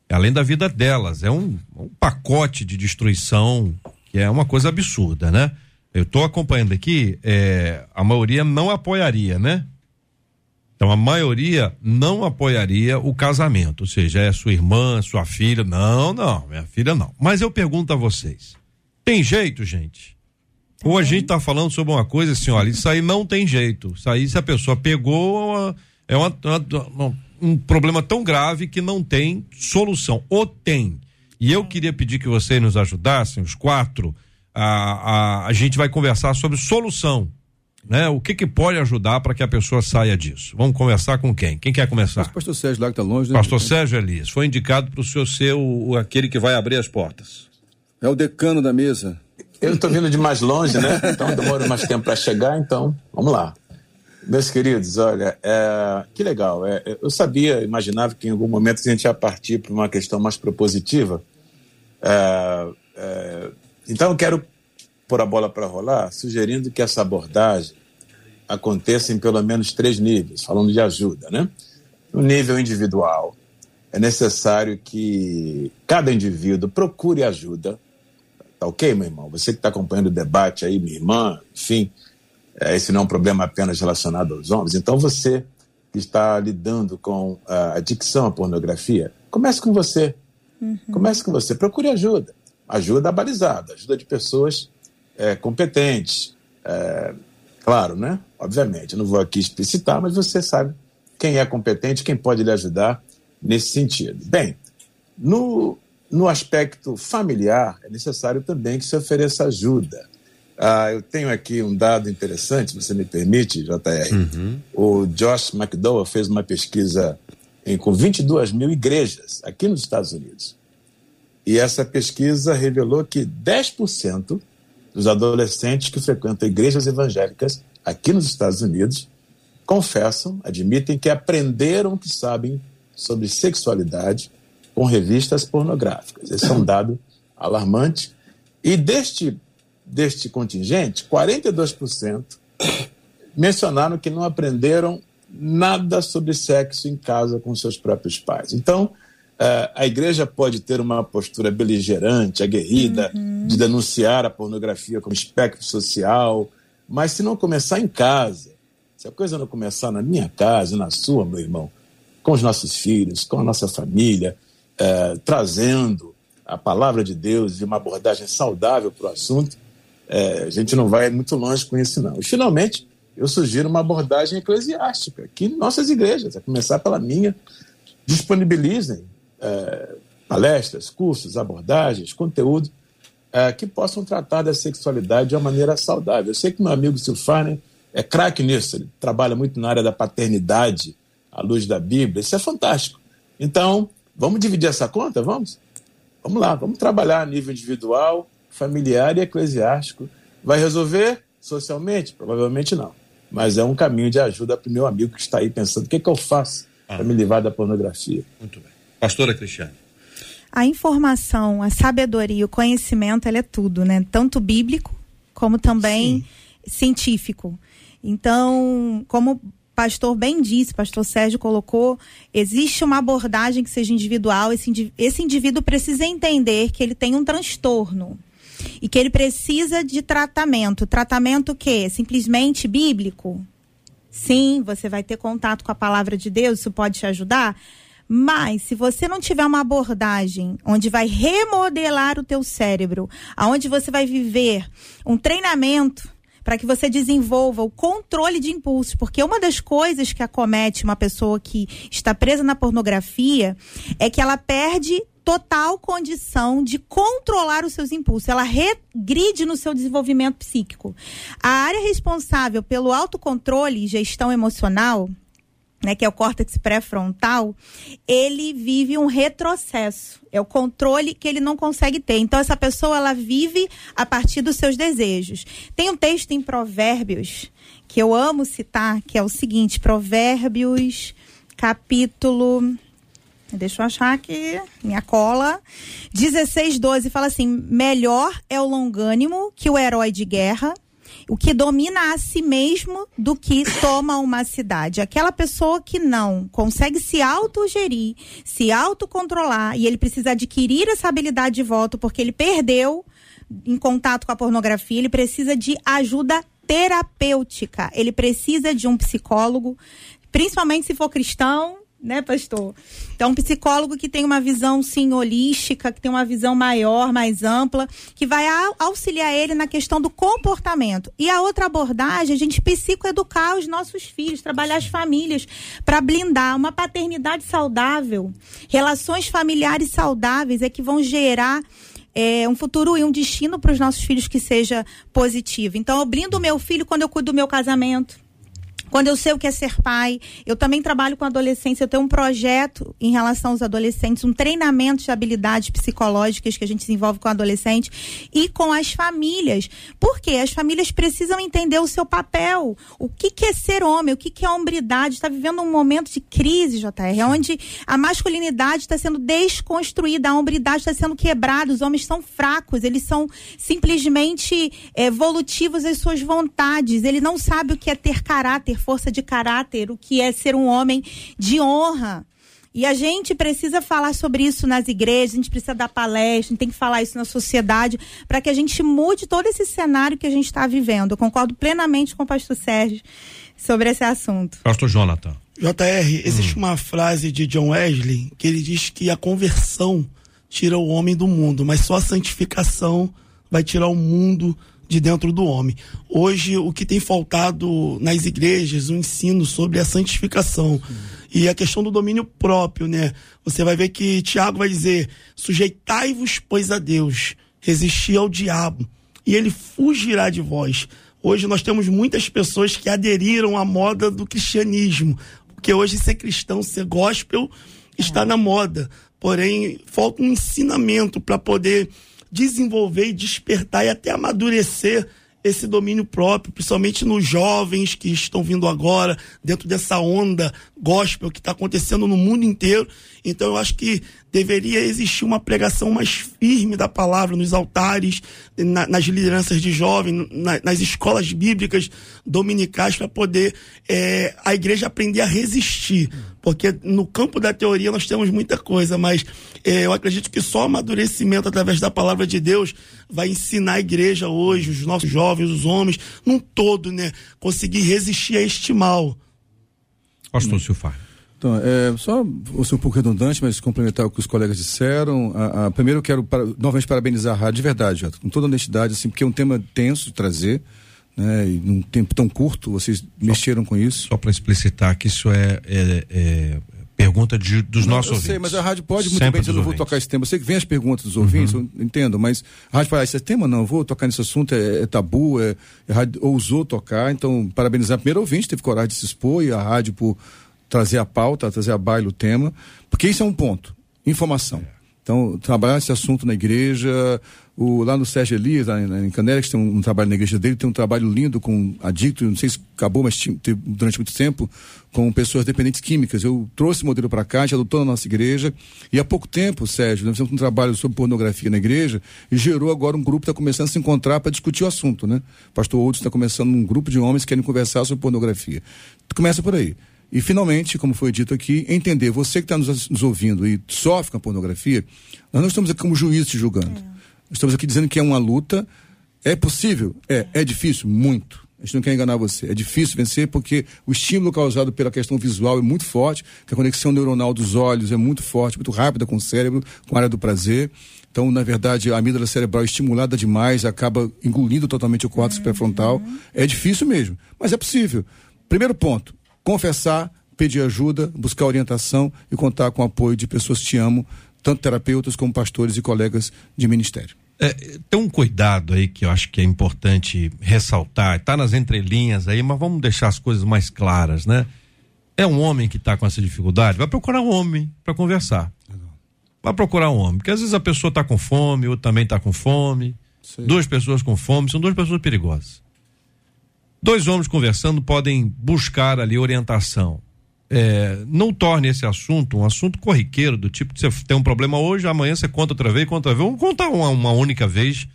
além da vida delas. É um, um pacote de destruição que é uma coisa absurda, né? Eu estou acompanhando aqui, é, a maioria não apoiaria, né? Então a maioria não apoiaria o casamento, ou seja, é sua irmã, sua filha. Não, não, minha filha não. Mas eu pergunto a vocês: tem jeito, gente? Ou a gente está falando sobre uma coisa assim, olha, isso aí não tem jeito. Isso aí, se a pessoa pegou, é uma, uma, um problema tão grave que não tem solução. Ou tem. E eu queria pedir que vocês nos ajudassem, os quatro, a, a, a gente vai conversar sobre solução né? O que que pode ajudar para que a pessoa saia disso? Vamos conversar com quem? Quem quer começar? Mas pastor Sérgio lá que tá longe, né? Pastor Sérgio Elias, foi indicado para o senhor ser o, o, aquele que vai abrir as portas. É o decano da mesa. Eu estou vindo de mais longe, né? Então demora mais tempo para chegar, então vamos lá. Meus queridos, olha, é, que legal. É, eu sabia, imaginava que em algum momento a gente ia partir para uma questão mais propositiva. É, é então eu quero pôr a bola para rolar, sugerindo que essa abordagem aconteça em pelo menos três níveis, falando de ajuda, né? No nível individual, é necessário que cada indivíduo procure ajuda. Tá ok, meu irmão? Você que está acompanhando o debate aí, minha irmã, enfim, esse não é um problema apenas relacionado aos homens. Então, você que está lidando com a adicção à pornografia, comece com você. Uhum. Comece com você. Procure ajuda. Ajuda balizada, ajuda de pessoas é, competentes. É, claro, né? Obviamente, eu não vou aqui explicitar, mas você sabe quem é competente, quem pode lhe ajudar nesse sentido. Bem, no, no aspecto familiar, é necessário também que se ofereça ajuda. Ah, eu tenho aqui um dado interessante, se você me permite, JR. Uhum. O Josh McDowell fez uma pesquisa em, com 22 mil igrejas aqui nos Estados Unidos. E essa pesquisa revelou que 10% dos adolescentes que frequentam igrejas evangélicas aqui nos Estados Unidos confessam, admitem que aprenderam o que sabem sobre sexualidade com revistas pornográficas. Esse é um dado alarmante. E deste, deste contingente, 42% mencionaram que não aprenderam nada sobre sexo em casa com seus próprios pais. Então, Uh, a igreja pode ter uma postura beligerante, aguerrida, uhum. de denunciar a pornografia como espectro social, mas se não começar em casa, se a coisa não começar na minha casa, na sua, meu irmão, com os nossos filhos, com a nossa família, uh, trazendo a palavra de Deus e uma abordagem saudável para o assunto, uh, a gente não vai muito longe com isso, não. E, finalmente, eu sugiro uma abordagem eclesiástica, que nossas igrejas, a começar pela minha, disponibilizem é, palestras, cursos, abordagens, conteúdo é, que possam tratar da sexualidade de uma maneira saudável. Eu sei que meu amigo Silfarne é craque nisso, ele trabalha muito na área da paternidade, à luz da Bíblia, isso é fantástico. Então, vamos dividir essa conta? Vamos? Vamos lá, vamos trabalhar a nível individual, familiar e eclesiástico. Vai resolver socialmente? Provavelmente não. Mas é um caminho de ajuda para o meu amigo que está aí pensando: o que, é que eu faço ah. para me livrar da pornografia? Muito bem. Pastora Cristiane. A informação, a sabedoria, o conhecimento, ele é tudo, né? Tanto bíblico como também Sim. científico. Então, como o pastor bem disse, pastor Sérgio colocou, existe uma abordagem que seja individual, esse, esse indivíduo precisa entender que ele tem um transtorno e que ele precisa de tratamento. Tratamento que? Simplesmente bíblico? Sim, você vai ter contato com a palavra de Deus, isso pode te ajudar? Mas se você não tiver uma abordagem onde vai remodelar o teu cérebro, aonde você vai viver um treinamento para que você desenvolva o controle de impulsos, porque uma das coisas que acomete uma pessoa que está presa na pornografia é que ela perde total condição de controlar os seus impulsos. Ela regride no seu desenvolvimento psíquico. A área responsável pelo autocontrole e gestão emocional né, que é o córtex pré-frontal, ele vive um retrocesso. É o controle que ele não consegue ter. Então essa pessoa ela vive a partir dos seus desejos. Tem um texto em Provérbios que eu amo citar, que é o seguinte, Provérbios, capítulo Deixa eu achar aqui, minha cola. 16, 12 fala assim: melhor é o longânimo que o herói de guerra, o que domina a si mesmo do que toma uma cidade. Aquela pessoa que não consegue se autogerir, se autocontrolar, e ele precisa adquirir essa habilidade de volta porque ele perdeu em contato com a pornografia, ele precisa de ajuda terapêutica. Ele precisa de um psicólogo, principalmente se for cristão, né, pastor? Então, um psicólogo que tem uma visão, sim, holística, que tem uma visão maior, mais ampla, que vai auxiliar ele na questão do comportamento. E a outra abordagem, a gente psicoeducar os nossos filhos, trabalhar as famílias para blindar uma paternidade saudável, relações familiares saudáveis é que vão gerar é, um futuro e um destino para os nossos filhos que seja positivo. Então, eu blindo o meu filho quando eu cuido do meu casamento quando eu sei o que é ser pai, eu também trabalho com adolescência, eu tenho um projeto em relação aos adolescentes, um treinamento de habilidades psicológicas que a gente desenvolve com o adolescente e com as famílias. Porque as famílias precisam entender o seu papel, o que, que é ser homem, o que, que é hombridade. Está vivendo um momento de crise, JR, onde a masculinidade está sendo desconstruída, a hombridade está sendo quebrada, os homens são fracos, eles são simplesmente é, evolutivos às suas vontades, ele não sabe o que é ter caráter ter força de caráter, o que é ser um homem de honra. E a gente precisa falar sobre isso nas igrejas, a gente precisa dar palestra, a gente tem que falar isso na sociedade, para que a gente mude todo esse cenário que a gente está vivendo. Eu concordo plenamente com o pastor Sérgio sobre esse assunto. Pastor Jonathan. JR, existe hum. uma frase de John Wesley que ele diz que a conversão tira o homem do mundo, mas só a santificação vai tirar o mundo de dentro do homem. Hoje, o que tem faltado nas igrejas, o ensino sobre a santificação. E a questão do domínio próprio, né? Você vai ver que Tiago vai dizer: sujeitai-vos, pois, a Deus, resisti ao diabo, e ele fugirá de vós. Hoje nós temos muitas pessoas que aderiram à moda do cristianismo, porque hoje ser cristão, ser gospel, está na moda. Porém, falta um ensinamento para poder desenvolver e despertar e até amadurecer esse domínio próprio, principalmente nos jovens que estão vindo agora, dentro dessa onda gospel que está acontecendo no mundo inteiro. Então eu acho que deveria existir uma pregação mais firme da palavra nos altares, na, nas lideranças de jovens, na, nas escolas bíblicas dominicais, para poder é, a igreja aprender a resistir. Porque no campo da teoria nós temos muita coisa, mas é, eu acredito que só amadurecimento através da palavra de Deus vai ensinar a igreja hoje, os nossos jovens, os homens, num todo, né? Conseguir resistir a este mal. Pastor Silfar. Então, é, só vou ser um pouco redundante, mas complementar o que os colegas disseram. A, a, primeiro eu quero para, novamente parabenizar a rádio de verdade, com toda honestidade, assim, porque é um tema tenso de trazer, né, e num tempo tão curto, vocês só, mexeram com isso. Só para explicitar que isso é, é, é pergunta de, dos não, nossos eu ouvintes. sei, mas a rádio pode muito Sempre bem dizer, eu não vou tocar esse tema. Eu sei que vem as perguntas dos ouvintes, uhum. eu entendo, mas a rádio fala, esse tema não, eu vou tocar nesse assunto, é, é tabu, é, é rádio, ousou tocar, então parabenizar primeiro ouvinte, teve coragem de se expor e a rádio por trazer a pauta, trazer a baila o tema, porque isso é um ponto, informação. Então, trabalhar esse assunto na igreja, o, lá no Sérgio Elias, em, em Canelas, tem um, um, trabalho na igreja dele, tem um trabalho lindo com adicto, não sei se acabou, mas durante muito tempo, com pessoas dependentes químicas. Eu trouxe o modelo para cá, já adotou na nossa igreja, e há pouco tempo, Sérgio, nós fizemos um trabalho sobre pornografia na igreja, e gerou agora um grupo que está começando a se encontrar para discutir o assunto, né? O pastor Outros está começando um grupo de homens que querem conversar sobre pornografia. Começa por aí. E, finalmente, como foi dito aqui, entender, você que está nos, nos, ouvindo e sofre com a pornografia, nós não estamos aqui como juízes te julgando. É. Estamos aqui dizendo que é uma luta. É possível? É. É difícil? Muito. A gente não quer enganar você. É difícil vencer porque o estímulo causado pela questão visual é muito forte, que a conexão neuronal dos olhos é muito forte, muito rápida com o cérebro, com a área do prazer. Então, na verdade, a amígdala cerebral é estimulada demais, acaba engolindo totalmente o córtex uhum. pré-frontal. É difícil mesmo, mas é possível. Primeiro ponto, confessar, pedir ajuda, buscar orientação e contar com o apoio de pessoas que te amam, tanto terapeutas como pastores e colegas de ministério. É, tem um cuidado aí que eu acho que é importante ressaltar, está nas entrelinhas aí, mas vamos deixar as coisas mais claras, né? É um homem que está com essa dificuldade, vai procurar um homem para conversar. Vai procurar um homem, porque às vezes a pessoa está com fome, outro também está com fome. Sim. Duas pessoas com fome são duas pessoas perigosas. Dois homens conversando podem buscar ali orientação. É, não torne esse assunto um assunto corriqueiro, do tipo que você tem um problema hoje, amanhã você conta outra vez, conta outra vez. Vamos contar uma, uma única vez.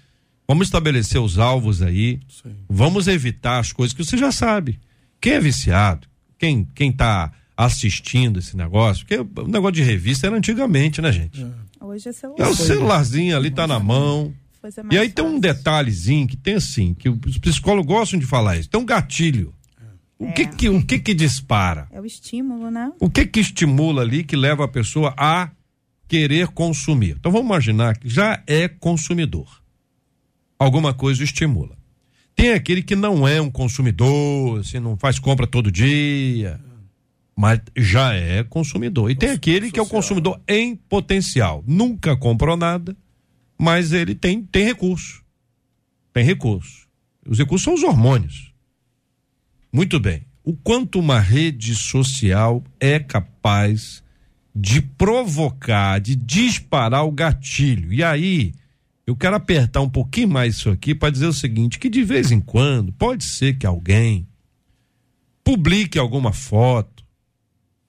Vamos estabelecer os alvos aí. Sim. Vamos evitar as coisas que você já sabe. Quem é viciado, quem, quem tá assistindo esse negócio, porque o negócio de revista era antigamente, né, gente? É. Hoje é celular. É o celularzinho ali, tá na mão. E aí fácil. tem um detalhezinho que tem assim, que os psicólogos gostam de falar isso, tem um gatilho. O que que, o que que dispara? É o estímulo, né? O que que estimula ali que leva a pessoa a querer consumir? Então vamos imaginar que já é consumidor. Alguma coisa estimula. Tem aquele que não é um consumidor, assim, não faz compra todo dia, mas já é consumidor. E tem aquele que é o consumidor em potencial. Nunca comprou nada, mas ele tem, tem recurso. Tem recurso. Os recursos são os hormônios. Muito bem. O quanto uma rede social é capaz de provocar, de disparar o gatilho. E aí, eu quero apertar um pouquinho mais isso aqui para dizer o seguinte: que de vez em quando pode ser que alguém publique alguma foto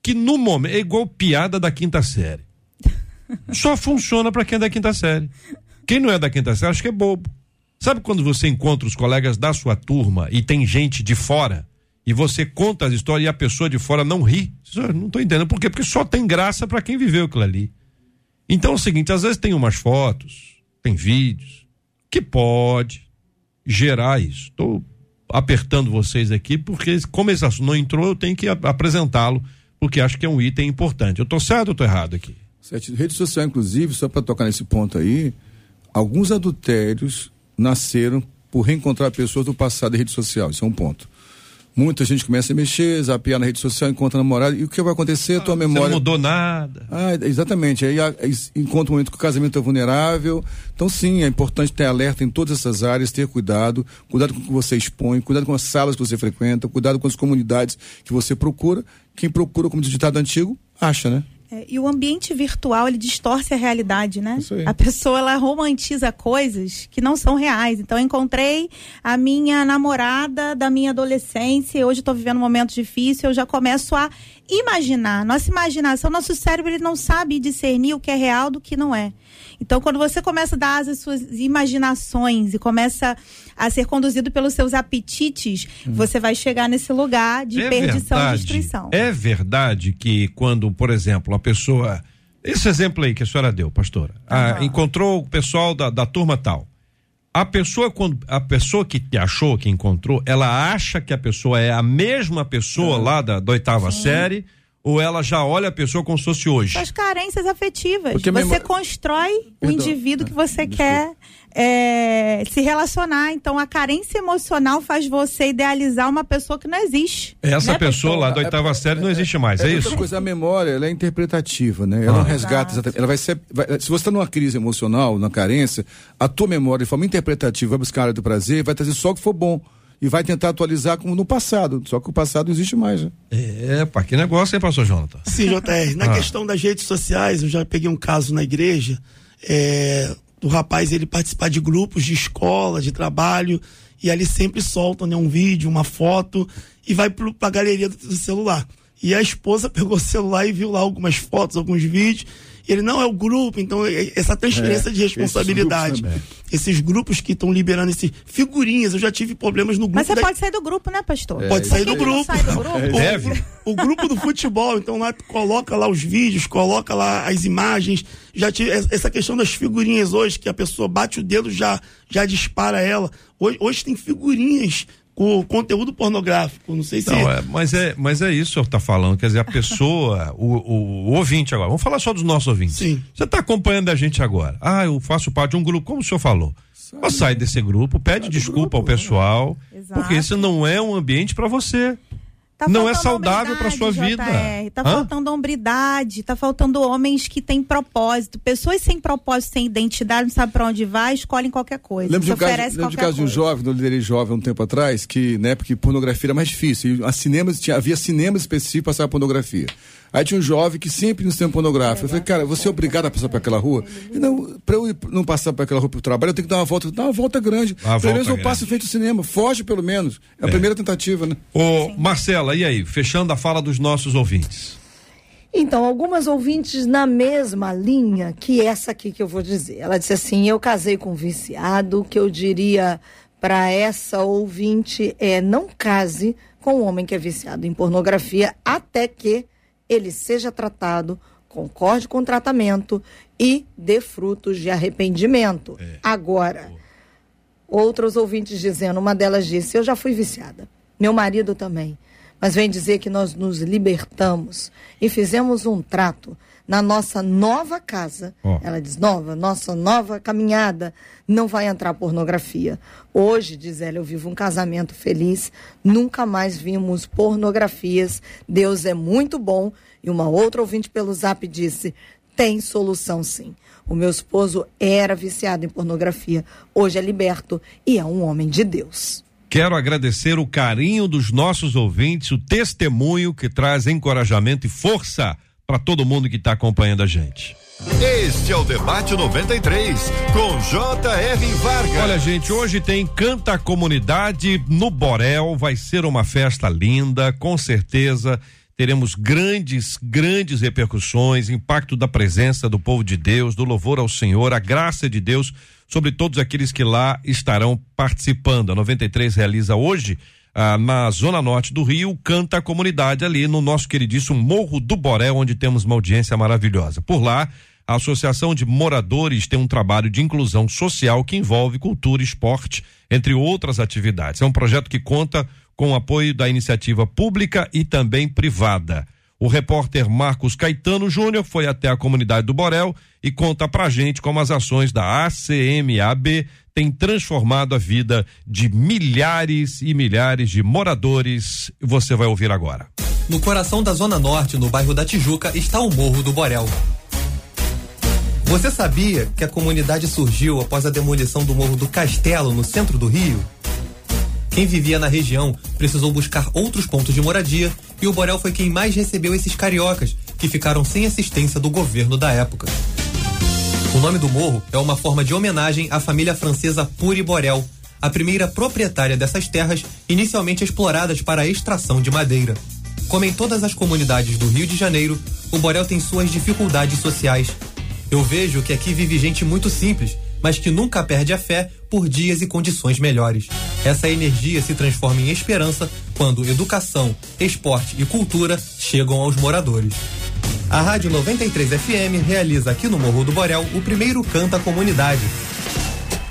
que no momento é igual piada da quinta série. Só funciona para quem é da quinta série. Quem não é da quinta série, acho que é bobo. Sabe quando você encontra os colegas da sua turma e tem gente de fora e você conta as histórias e a pessoa de fora não ri? Não estou entendendo por quê? Porque só tem graça para quem viveu aquilo ali. Então é o seguinte, às vezes tem umas fotos, tem vídeos que pode gerar isso. Estou apertando vocês aqui porque como esse assunto não entrou, eu tenho que apresentá-lo porque acho que é um item importante. Eu estou certo ou estou errado aqui? Certo. Rede social, inclusive, só para tocar nesse ponto aí, alguns adultérios nasceram por reencontrar pessoas do passado em rede social. Isso é um ponto. Muita gente começa a mexer, zapear na rede social, encontra namorado. E o que vai acontecer? A tua memória. Não mudou nada. Ah, exatamente. Aí, encontra um momento que o casamento é vulnerável. Então, sim, é importante ter alerta em todas essas áreas, ter cuidado. Cuidado com o que você expõe, cuidado com as salas que você frequenta, cuidado com as comunidades que você procura. Quem procura, como diz o ditado antigo, acha, né? É, e o ambiente virtual ele distorce a realidade, né? A pessoa ela romantiza coisas que não são reais. Então eu encontrei a minha namorada da minha adolescência, e hoje estou vivendo um momento difícil, eu já começo a imaginar. Nossa imaginação, nosso cérebro ele não sabe discernir o que é real do que não é. Então, quando você começa a dar as suas imaginações e começa a ser conduzido pelos seus apetites, hum. você vai chegar nesse lugar de é perdição verdade, e destruição. É verdade que quando, por exemplo, a pessoa. Esse exemplo aí que a senhora deu, pastora. Uhum. Ah, encontrou o pessoal da, da turma tal. A pessoa, quando, a pessoa que te achou, que encontrou, ela acha que a pessoa é a mesma pessoa uhum. lá da, da oitava Sim. série ou ela já olha a pessoa como se fosse hoje? As carências afetivas. Porque você constrói o indivíduo que você Desculpa. quer é, se relacionar. Então, a carência emocional faz você idealizar uma pessoa que não existe. Essa né, pessoa lá da oitava é, série não existe mais, é, é isso? Coisa, a memória ela é interpretativa, né? Ela ah. não resgata exatamente. Ela vai ser. Vai, se você está numa crise emocional, na carência, a tua memória, de forma interpretativa, vai buscar a área do prazer, vai trazer só o que for bom e vai tentar atualizar como no passado. Só que o passado não existe mais. Né? É, pá, que negócio, hein, pastor Jonathan? Sim, JR. Na ah. questão das redes sociais, eu já peguei um caso na igreja é, do rapaz ele participar de grupos de escola, de trabalho, e ali sempre soltam né, um vídeo, uma foto, e vai para a galeria do, do celular. E a esposa pegou o celular e viu lá algumas fotos, alguns vídeos ele não é o grupo, então é, é essa transferência é, de responsabilidade. Esses grupos, esses grupos que estão liberando esses figurinhas, eu já tive problemas no grupo. Mas você da... pode sair do grupo, né, pastor? É, pode sair do grupo. Sai do grupo? Deve. O, o, grupo do futebol, então lá coloca lá os vídeos, coloca lá as imagens. Já tive essa questão das figurinhas hoje, que a pessoa bate o dedo já já dispara ela. Hoje, hoje tem figurinhas com conteúdo pornográfico. Não sei se. Não, é, mas, é, mas é isso que eu tá falando. Quer dizer, a pessoa, o, o, o, ouvinte agora. Vamos falar só dos nossos ouvintes. Sim. Você está acompanhando a gente agora. Ah, eu faço parte de um grupo, como o senhor falou. Sai, sai desse grupo, pede desculpa grupo, ao pessoal, porque esse não é um ambiente para você. Tá não é saudável para sua JR, vida. Tá Hã? faltando hombridade, tá faltando homens que têm propósito. Pessoas sem propósito, sem identidade, não sabem para onde vai, escolhem qualquer coisa. Lembro de um caso, lembro de, caso de um jovem, eu liderei jovem um tempo atrás, que na época que pornografia era mais difícil. E a cinemas, tinha, havia cinemas específicos para pornografia. Aí tinha um jovem que sempre no cinema pornográfico. Eu falei, cara, você é obrigado a passar por aquela rua? E não, pra eu não passar por aquela rua pro trabalho, eu tenho que dar uma volta, dar uma volta grande. Uma pelo menos eu passo em frente ao cinema, foge pelo menos. É a é. primeira tentativa, né? Ô, Marcela, e aí? Fechando a fala dos nossos ouvintes. Então, algumas ouvintes na mesma linha que essa aqui que eu vou dizer. Ela disse assim: Eu casei com um viciado. O que eu diria para essa ouvinte é: não case com um homem que é viciado em pornografia até que ele seja tratado, concorde com o tratamento e dê frutos de arrependimento. É. Agora, outros ouvintes dizendo, uma delas disse: Eu já fui viciada, meu marido também. mas vem dizer que nós nos libertamos e fizemos um trato na nossa nova casa. Ó. Ela diz: nova, nossa nova caminhada, não vai entrar pornografia. Hoje, diz ela, eu vivo um casamento feliz, nunca mais vimos pornografias. Deus é muito bom. E uma outra ouvinte pelo zap disse: tem solução sim. O meu esposo era viciado em pornografia, hoje é liberto e é um homem de Deus. Quero agradecer o carinho dos nossos ouvintes, o testemunho que traz encorajamento e força para todo mundo que está acompanhando a gente. Este é o Debate 93, com J.R. Vargas. Olha, gente, hoje tem Canta Comunidade no Borel, vai ser uma festa linda, com certeza teremos grandes, grandes repercussões, impacto da presença do povo de Deus, do louvor ao Senhor, a graça de Deus sobre todos aqueles que lá estarão participando. A 93 realiza hoje ah, na zona norte do Rio, canta a comunidade ali no nosso queridíssimo Morro do Borel, onde temos uma audiência maravilhosa. Por lá, a Associação de Moradores tem um trabalho de inclusão social que envolve cultura, esporte, entre outras atividades. É um projeto que conta com o apoio da iniciativa pública e também privada. O repórter Marcos Caetano Júnior foi até a comunidade do Borel e conta pra gente como as ações da ACMAB têm transformado a vida de milhares e milhares de moradores. Você vai ouvir agora. No coração da Zona Norte, no bairro da Tijuca, está o Morro do Borel. Você sabia que a comunidade surgiu após a demolição do Morro do Castelo, no centro do Rio? Quem vivia na região precisou buscar outros pontos de moradia e o Borel foi quem mais recebeu esses cariocas, que ficaram sem assistência do governo da época. O nome do morro é uma forma de homenagem à família francesa Puri Borel, a primeira proprietária dessas terras inicialmente exploradas para a extração de madeira. Como em todas as comunidades do Rio de Janeiro, o Borel tem suas dificuldades sociais. Eu vejo que aqui vive gente muito simples, mas que nunca perde a fé por dias e condições melhores. Essa energia se transforma em esperança quando educação, esporte e cultura chegam aos moradores. A Rádio 93 FM realiza aqui no Morro do Borel o primeiro Canta Comunidade.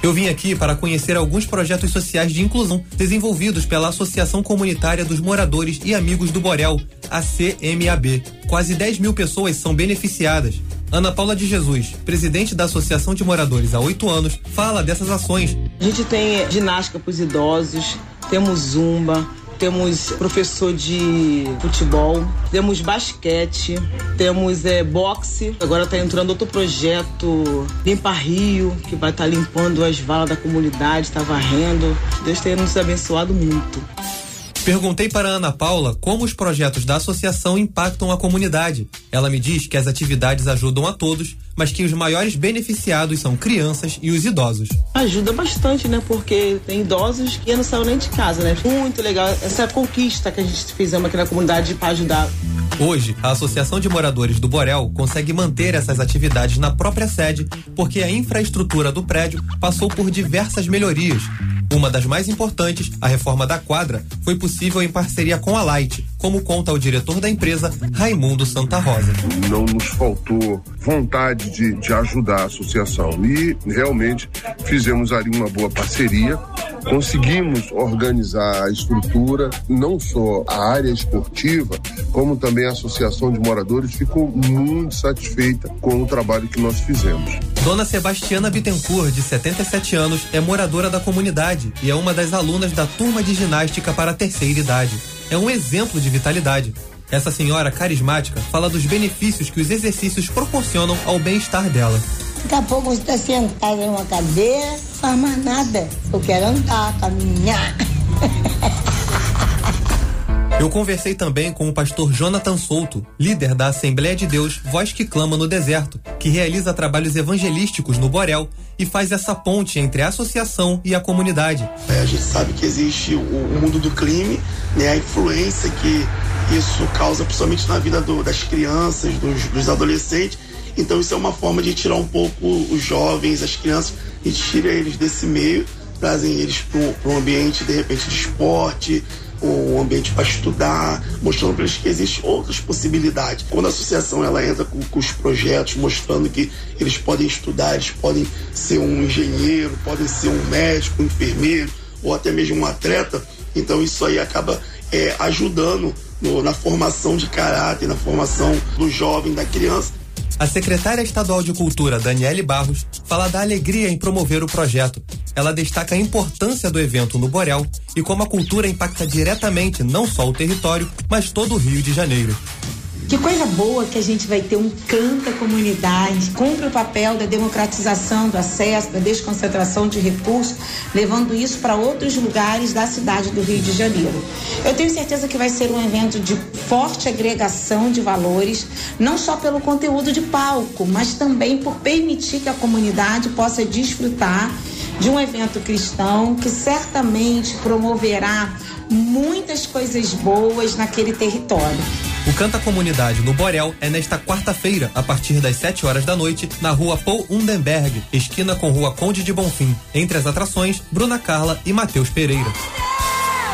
Eu vim aqui para conhecer alguns projetos sociais de inclusão desenvolvidos pela Associação Comunitária dos Moradores e Amigos do Borel, a CMAB. Quase 10 mil pessoas são beneficiadas. Ana Paula de Jesus, presidente da Associação de Moradores há oito anos, fala dessas ações. A gente tem ginástica para os idosos, temos zumba, temos professor de futebol, temos basquete, temos é, boxe. Agora está entrando outro projeto, Limpa Rio, que vai estar tá limpando as valas da comunidade, está varrendo. Deus tem nos abençoado muito. Perguntei para a Ana Paula como os projetos da associação impactam a comunidade. Ela me diz que as atividades ajudam a todos, mas que os maiores beneficiados são crianças e os idosos. Ajuda bastante, né? Porque tem idosos que não saem nem de casa, né? Muito legal essa conquista que a gente fizemos aqui na comunidade para ajudar. Hoje, a Associação de Moradores do Borel consegue manter essas atividades na própria sede porque a infraestrutura do prédio passou por diversas melhorias. Uma das mais importantes, a reforma da quadra, foi possível em parceria com a Light, como conta o diretor da empresa, Raimundo Santa Rosa. Não nos faltou vontade de, de ajudar a associação e realmente fizemos ali uma boa parceria conseguimos organizar a estrutura, não só a área esportiva, como também a Associação de Moradores ficou muito satisfeita com o trabalho que nós fizemos. Dona Sebastiana Bittencourt, de 77 anos, é moradora da comunidade e é uma das alunas da turma de ginástica para a terceira idade. É um exemplo de vitalidade. Essa senhora carismática fala dos benefícios que os exercícios proporcionam ao bem-estar dela. Daqui a pouco você está sentada numa cadeira, faz mais nada. Eu quero andar, caminhar. Eu conversei também com o pastor Jonathan Souto, líder da Assembleia de Deus Voz que Clama no Deserto, que realiza trabalhos evangelísticos no Borel e faz essa ponte entre a associação e a comunidade. É, a gente sabe que existe o, o mundo do crime, né, a influência que isso causa principalmente na vida do, das crianças, dos, dos, adolescentes. Então isso é uma forma de tirar um pouco os jovens, as crianças, e tira eles desse meio, trazem eles para um ambiente de repente de esporte, um ambiente para estudar, mostrando para eles que existem outras possibilidades. Quando a associação ela entra com, com, os projetos, mostrando que eles podem estudar, eles podem ser um engenheiro, podem ser um médico, um enfermeiro ou até mesmo um atleta, então isso aí acaba é, ajudando no, na formação de caráter, na formação do jovem, da criança. A secretária estadual de Cultura, Daniele Barros, fala da alegria em promover o projeto. Ela destaca a importância do evento no Borel e como a cultura impacta diretamente não só o território, mas todo o Rio de Janeiro. Que coisa boa que a gente vai ter um canta comunidade, cumpre o papel da democratização do acesso, da desconcentração de recursos, levando isso para outros lugares da cidade do Rio de Janeiro. Eu tenho certeza que vai ser um evento de forte agregação de valores, não só pelo conteúdo de palco, mas também por permitir que a comunidade possa desfrutar de um evento cristão que certamente promoverá muitas coisas boas naquele território. O Canta Comunidade no Borel é nesta quarta-feira, a partir das 7 horas da noite, na rua Paul Undenberg, esquina com rua Conde de Bonfim. Entre as atrações, Bruna Carla e Matheus Pereira.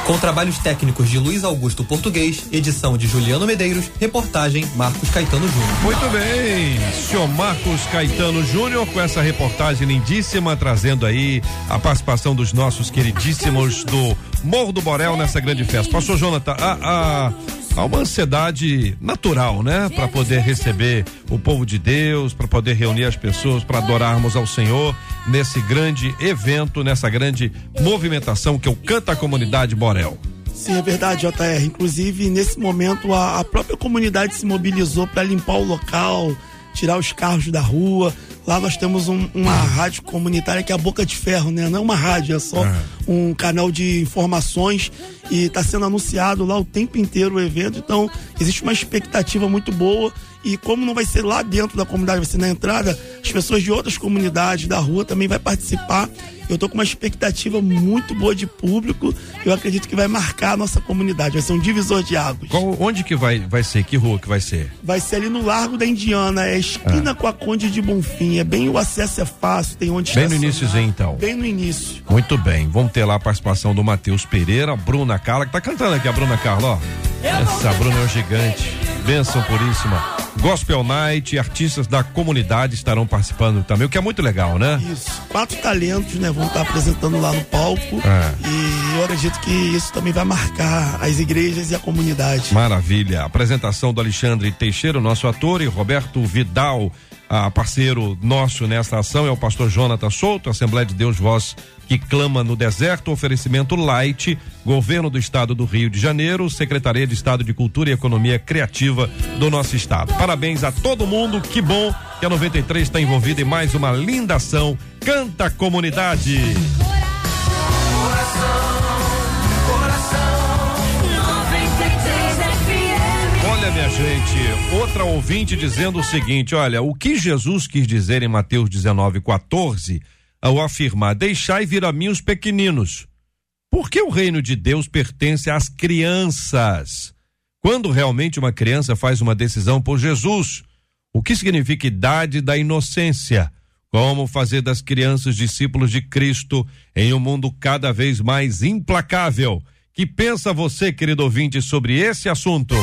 Com trabalhos técnicos de Luiz Augusto Português, edição de Juliano Medeiros, reportagem Marcos Caetano Júnior. Muito bem, senhor Marcos Caetano Júnior com essa reportagem lindíssima, trazendo aí a participação dos nossos queridíssimos do Morro do Borel nessa grande festa. Pastor Jonathan, a, a, há uma ansiedade natural, né? Para poder receber o povo de Deus, para poder reunir as pessoas, para adorarmos ao Senhor nesse grande evento, nessa grande movimentação que é o Canta Comunidade Borel. Sim, é verdade, JR. Inclusive, nesse momento, a, a própria comunidade se mobilizou para limpar o local, tirar os carros da rua. Lá nós temos um, uma rádio comunitária que é a Boca de Ferro, né? Não é uma rádio, é só um canal de informações e está sendo anunciado lá o tempo inteiro o evento. Então, existe uma expectativa muito boa e como não vai ser lá dentro da comunidade, vai ser na entrada, as pessoas de outras comunidades da rua também vai participar. Eu tô com uma expectativa muito boa de público. Eu acredito que vai marcar a nossa comunidade. Vai ser um divisor de águas. Qual, onde que vai, vai ser? Que rua que vai ser? Vai ser ali no Largo da Indiana, é esquina com a Conde de Bonfim. É bem, o acesso é fácil, tem onde Bem no iníciozinho, então. Bem no início. Muito bem, vamos ter lá a participação do Matheus Pereira, Bruna Carla, que tá cantando aqui a Bruna Carla, ó. Essa Bruna é um gigante. Bênção puríssima. Gospel Night, artistas da comunidade estarão participando também, o que é muito legal, né? Isso. Quatro talentos, né? Vão estar apresentando lá no palco. É. E eu acredito que isso também vai marcar as igrejas e a comunidade. Maravilha. Apresentação do Alexandre Teixeira, o nosso ator, e Roberto Vidal, a parceiro nosso nesta ação, é o pastor Jonathan Souto, Assembleia de Deus Voz que clama no deserto, oferecimento Light, Governo do Estado do Rio de Janeiro, Secretaria de Estado de Cultura e Economia Criativa do nosso estado. Parabéns a todo mundo, que bom que a 93 está envolvida em mais uma linda ação. Canta Comunidade. Olha, minha gente, outra ouvinte dizendo o seguinte: olha, o que Jesus quis dizer em Mateus 19, 14, ao afirmar: Deixai vir a mim os pequeninos. Porque o reino de Deus pertence às crianças. Quando realmente uma criança faz uma decisão por Jesus, o que significa idade da inocência? Como fazer das crianças discípulos de Cristo em um mundo cada vez mais implacável? Que pensa você, querido ouvinte, sobre esse assunto?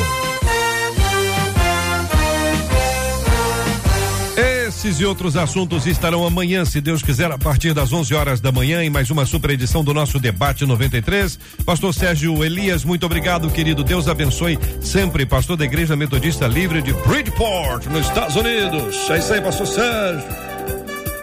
Esses e outros assuntos estarão amanhã, se Deus quiser, a partir das 11 horas da manhã, em mais uma super edição do nosso Debate 93. Pastor Sérgio Elias, muito obrigado, querido. Deus abençoe sempre. Pastor da Igreja Metodista Livre de Bridgeport, nos Estados Unidos. É isso aí, Pastor Sérgio.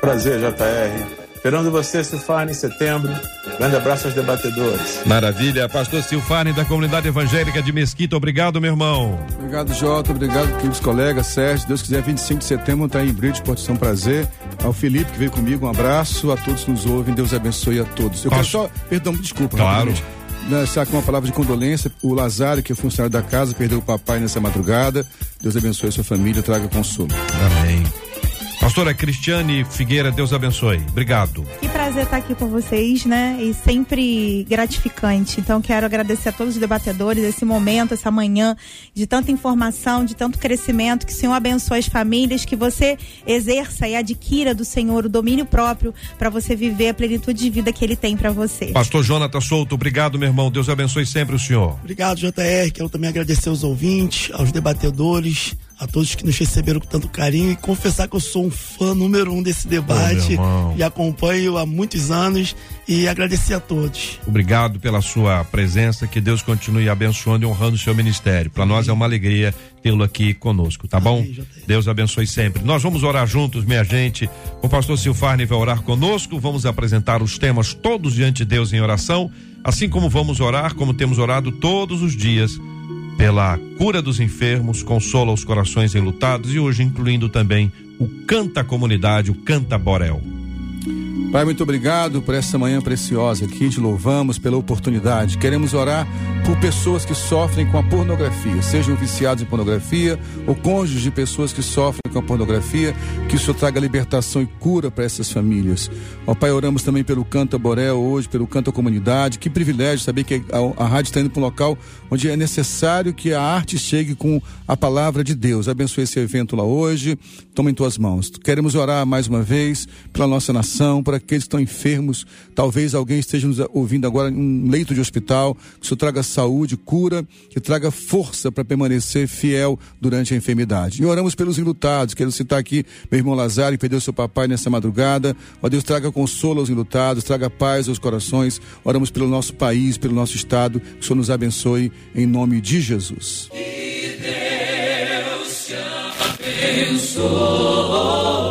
Prazer, JR. Esperando você, Silfane, em setembro. Grande abraço aos debatedores. Maravilha. Pastor Silfane, da Comunidade Evangélica de Mesquita, obrigado, meu irmão. Obrigado, Jota. Obrigado, queridos colegas. Sérgio, Deus quiser, 25 de setembro, está em Bridgeport, isso um prazer. Ao Felipe, que veio comigo, um abraço. A todos que nos ouvem, Deus abençoe a todos. Eu quero Pastor- só, perdão, desculpa. Claro. rapidamente. Né, com uma palavra de condolência, o Lazário, que é funcionário da casa, perdeu o papai nessa madrugada. Deus abençoe a sua família, traga consolo. Amém. Pastora Cristiane Figueira, Deus abençoe. Obrigado. Que prazer estar aqui com vocês, né? E sempre gratificante. Então, quero agradecer a todos os debatedores esse momento, essa manhã de tanta informação, de tanto crescimento. Que o Senhor abençoe as famílias, que você exerça e adquira do Senhor o domínio próprio para você viver a plenitude de vida que Ele tem para você. Pastor Jonathan Souto, obrigado, meu irmão. Deus abençoe sempre o senhor. Obrigado, JR. Quero também agradecer aos ouvintes, aos debatedores, a todos que nos receberam com tanto carinho e confessar que eu sou um fã número um desse debate e acompanho há muitos anos e agradecer a todos. Obrigado pela sua presença, que Deus continue abençoando e honrando o seu ministério. Para nós é uma alegria tê-lo aqui conosco, tá bom? Deus abençoe sempre. Nós vamos orar juntos, minha gente. O pastor Silfarne vai orar conosco, vamos apresentar os temas todos diante de Deus em oração, assim como vamos orar, como temos orado todos os dias pela cura dos enfermos, consola os corações enlutados e hoje incluindo também o Canta Comunidade, o Canta Borel. Pai, muito obrigado por essa manhã preciosa aqui. Te louvamos pela oportunidade. Queremos orar por pessoas que sofrem com a pornografia, sejam viciados em pornografia ou cônjuges de pessoas que sofrem com a pornografia. Que o Senhor traga libertação e cura para essas famílias. Ó Pai, oramos também pelo Canta Borel hoje, pelo Canta Comunidade. Que privilégio saber que a, a rádio está indo para um local onde é necessário que a arte chegue com a palavra de Deus. Abençoe esse evento lá hoje. Toma em tuas mãos. Queremos orar mais uma vez pela nossa nação, por aqueles que estão enfermos. Talvez alguém esteja nos ouvindo agora em um leito de hospital. Que o Senhor traga saúde, cura, que traga força para permanecer fiel durante a enfermidade. E oramos pelos enlutados. Quero citar aqui meu irmão Lazaro, que perdeu seu papai nessa madrugada. Ó Deus, traga consolo aos enlutados, traga paz aos corações. Oramos pelo nosso país, pelo nosso estado. Que o Senhor nos abençoe em nome de Jesus. Deus te abençoe.